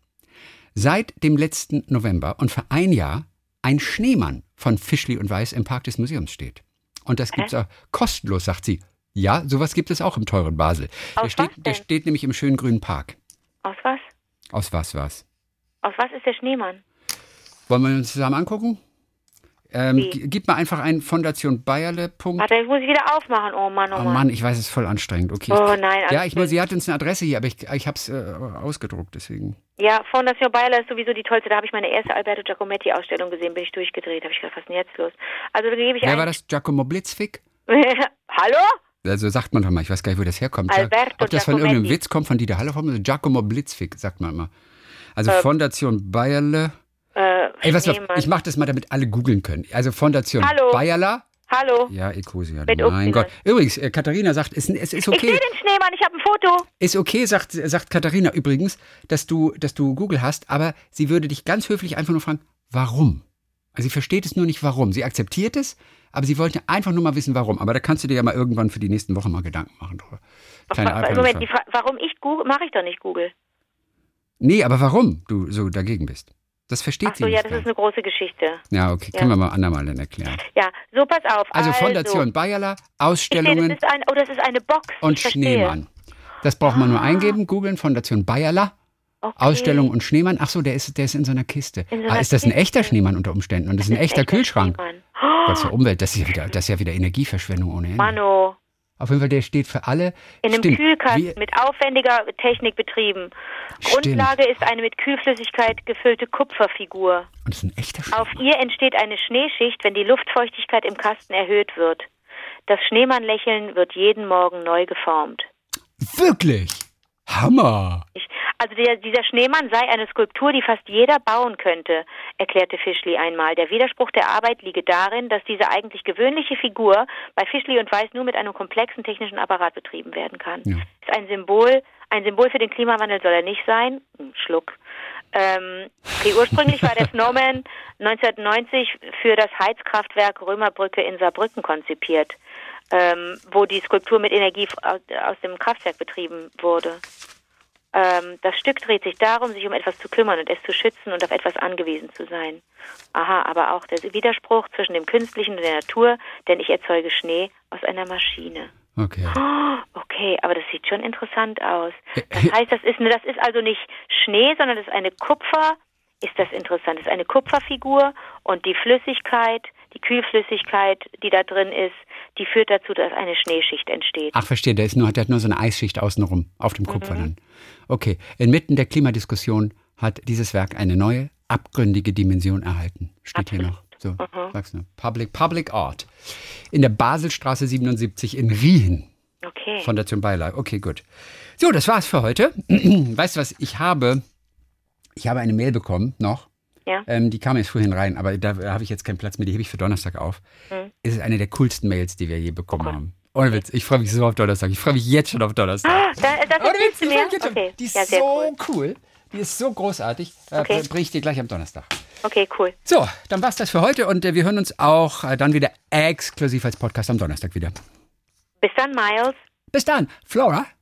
seit dem letzten November und für ein Jahr ein Schneemann von Fischli und Weiß im Park des Museums steht. Und das gibt's auch kostenlos, sagt sie. Ja, sowas gibt es auch im teuren Basel. Der Aus steht, was der steht nämlich im schönen grünen Park. Aus was? Aus was was? Aus was ist der Schneemann? Wollen wir uns zusammen angucken? Ähm, g- gib mal einfach ein Fondation Bayerle. Warte, ich muss ich wieder aufmachen. Oh Mann, oh Oh Mann. Mann, ich weiß, es ist voll anstrengend. Okay. Oh nein, ja, ich muss, sie hat uns eine Adresse hier, aber ich, ich habe es äh, ausgedruckt, deswegen. Ja, Fondation Bayerler ist sowieso die tollste. Da habe ich meine erste Alberto Giacometti Ausstellung gesehen, bin ich durchgedreht. Habe ich gedacht, was ist denn jetzt los? Also da gebe ich Wer war das? Giacomo Blitzfick? Hallo? Also sagt man doch mal, ich weiß gar nicht, wo das herkommt. Alberto Ob das von irgendeinem Witz kommt, von Dieter Hallervorden? Also Giacomo Blitzfick, sagt man immer. Also Ähm, Fondation Bayerle. Äh, Ey, was Schneemann. ich mache das mal, damit alle googeln können. Also Fondation Hallo? Bayerler. Hallo? Ja, Ecosia, Mit mein. Gott. Übrigens, äh, Katharina sagt, es, es ist Ich okay. sehe den Schneemann, ich habe ein Foto. Ist okay, sagt, sagt Katharina übrigens, dass du, dass du Google hast, aber sie würde dich ganz höflich einfach nur fragen, warum? Also sie versteht es nur nicht, warum. Sie akzeptiert es, aber sie wollte einfach nur mal wissen, warum. Aber da kannst du dir ja mal irgendwann für die nächsten Wochen mal Gedanken machen drüber. Kleine Alpha- Moment, die Fra warum ich Google, mache ich doch nicht Google. Nee, aber warum du so dagegen bist? Das versteht Ach so, sie ja, nicht. das gleich. ist eine große Geschichte. ja, okay, Ja. können wir mal andermal dann erklären. Ja, so pass auf. Also Fondation Bayerler, Ich sehe, das Ausstellungen ein, oh, das ist eine Box. und. Schneemann. Das braucht man nur Ah. eingeben, googeln, Fondation Bayerler. Okay. Ausstellung und Schneemann. Ach so, der ist, der ist in so einer Kiste. So ah, einer ist das ein echter Schneemann unter Umständen? Und das ist ein Das echter echter Kühlschrank. Schneemann. Das ist ja Umwelt, das ist ja wieder, das ist ja wieder Energieverschwendung ohne Ende. Mano, Auf jeden Fall, der steht für alle. in einem Stimmt. Kühlkasten Wie- mit aufwendiger Technik betrieben. Stimmt. Grundlage ist eine mit Kühlflüssigkeit gefüllte Kupferfigur. Und das ist ein echter Auf Schneemann. ihr entsteht eine Schneeschicht, wenn die Luftfeuchtigkeit im Kasten erhöht wird. Das Schneemannlächeln wird jeden Morgen neu geformt. Wirklich? Hammer. Also der, dieser Schneemann sei eine Skulptur, die fast jeder bauen könnte, erklärte Fischli einmal. Der Widerspruch der Arbeit liege darin, dass diese eigentlich gewöhnliche Figur bei Fischli und Weiß nur mit einem komplexen technischen Apparat betrieben werden kann. Ja. Ist ein Symbol, ein Symbol für den Klimawandel soll er nicht sein. Hm, Schluck. Ähm, okay, ursprünglich war der Snowman 1990 für das Heizkraftwerk Römerbrücke in Saarbrücken konzipiert, ähm, wo die Skulptur mit Energie aus, aus dem Kraftwerk betrieben wurde. Ähm, das Stück dreht sich darum, sich um etwas zu kümmern und es zu schützen und auf etwas angewiesen zu sein. Aha, aber auch der Widerspruch zwischen dem Künstlichen und der Natur, denn ich erzeuge Schnee aus einer Maschine. Okay. Oh, okay, aber das sieht schon interessant aus. Das heißt, das ist, das ist also nicht Schnee, sondern das ist eine Kupfer. Ist das interessant? Das ist eine Kupferfigur und die Flüssigkeit, die Kühlflüssigkeit, die da drin ist, die führt dazu, dass eine Schneeschicht entsteht. Ach, verstehe, der, ist nur, der hat nur so eine Eisschicht außenrum auf dem Kupfer Mhm. dann. Okay, inmitten der Klimadiskussion hat dieses Werk eine neue, abgründige Dimension erhalten. Steht hier noch. So, Mhm. sag's nur. Public, Public Art. In der Baselstraße 77 in Riehen. Okay. Fondation Beilag. Okay, gut. So, das war's für heute. weißt du was? Ich habe, ich habe eine Mail bekommen noch. Ja. Ähm, die kam jetzt vorhin rein, aber da habe ich jetzt keinen Platz mehr. Die hebe ich für Donnerstag auf. Hm. Es ist eine der coolsten Mails, die wir je bekommen haben. Ohne Witz. Ich freue mich so auf Donnerstag. Ich freue mich jetzt schon auf Donnerstag. Ah, da, das Ohne Witz, du mir? Okay. Die ist ja, so cool. cool. Die ist so großartig. Äh, Okay. Bringe ich dir gleich am Donnerstag. Okay, cool. So, dann war's das für heute und äh, wir hören uns auch äh, dann wieder exklusiv als Podcast am Donnerstag wieder. Bis dann, Miles. Bis dann, Flora.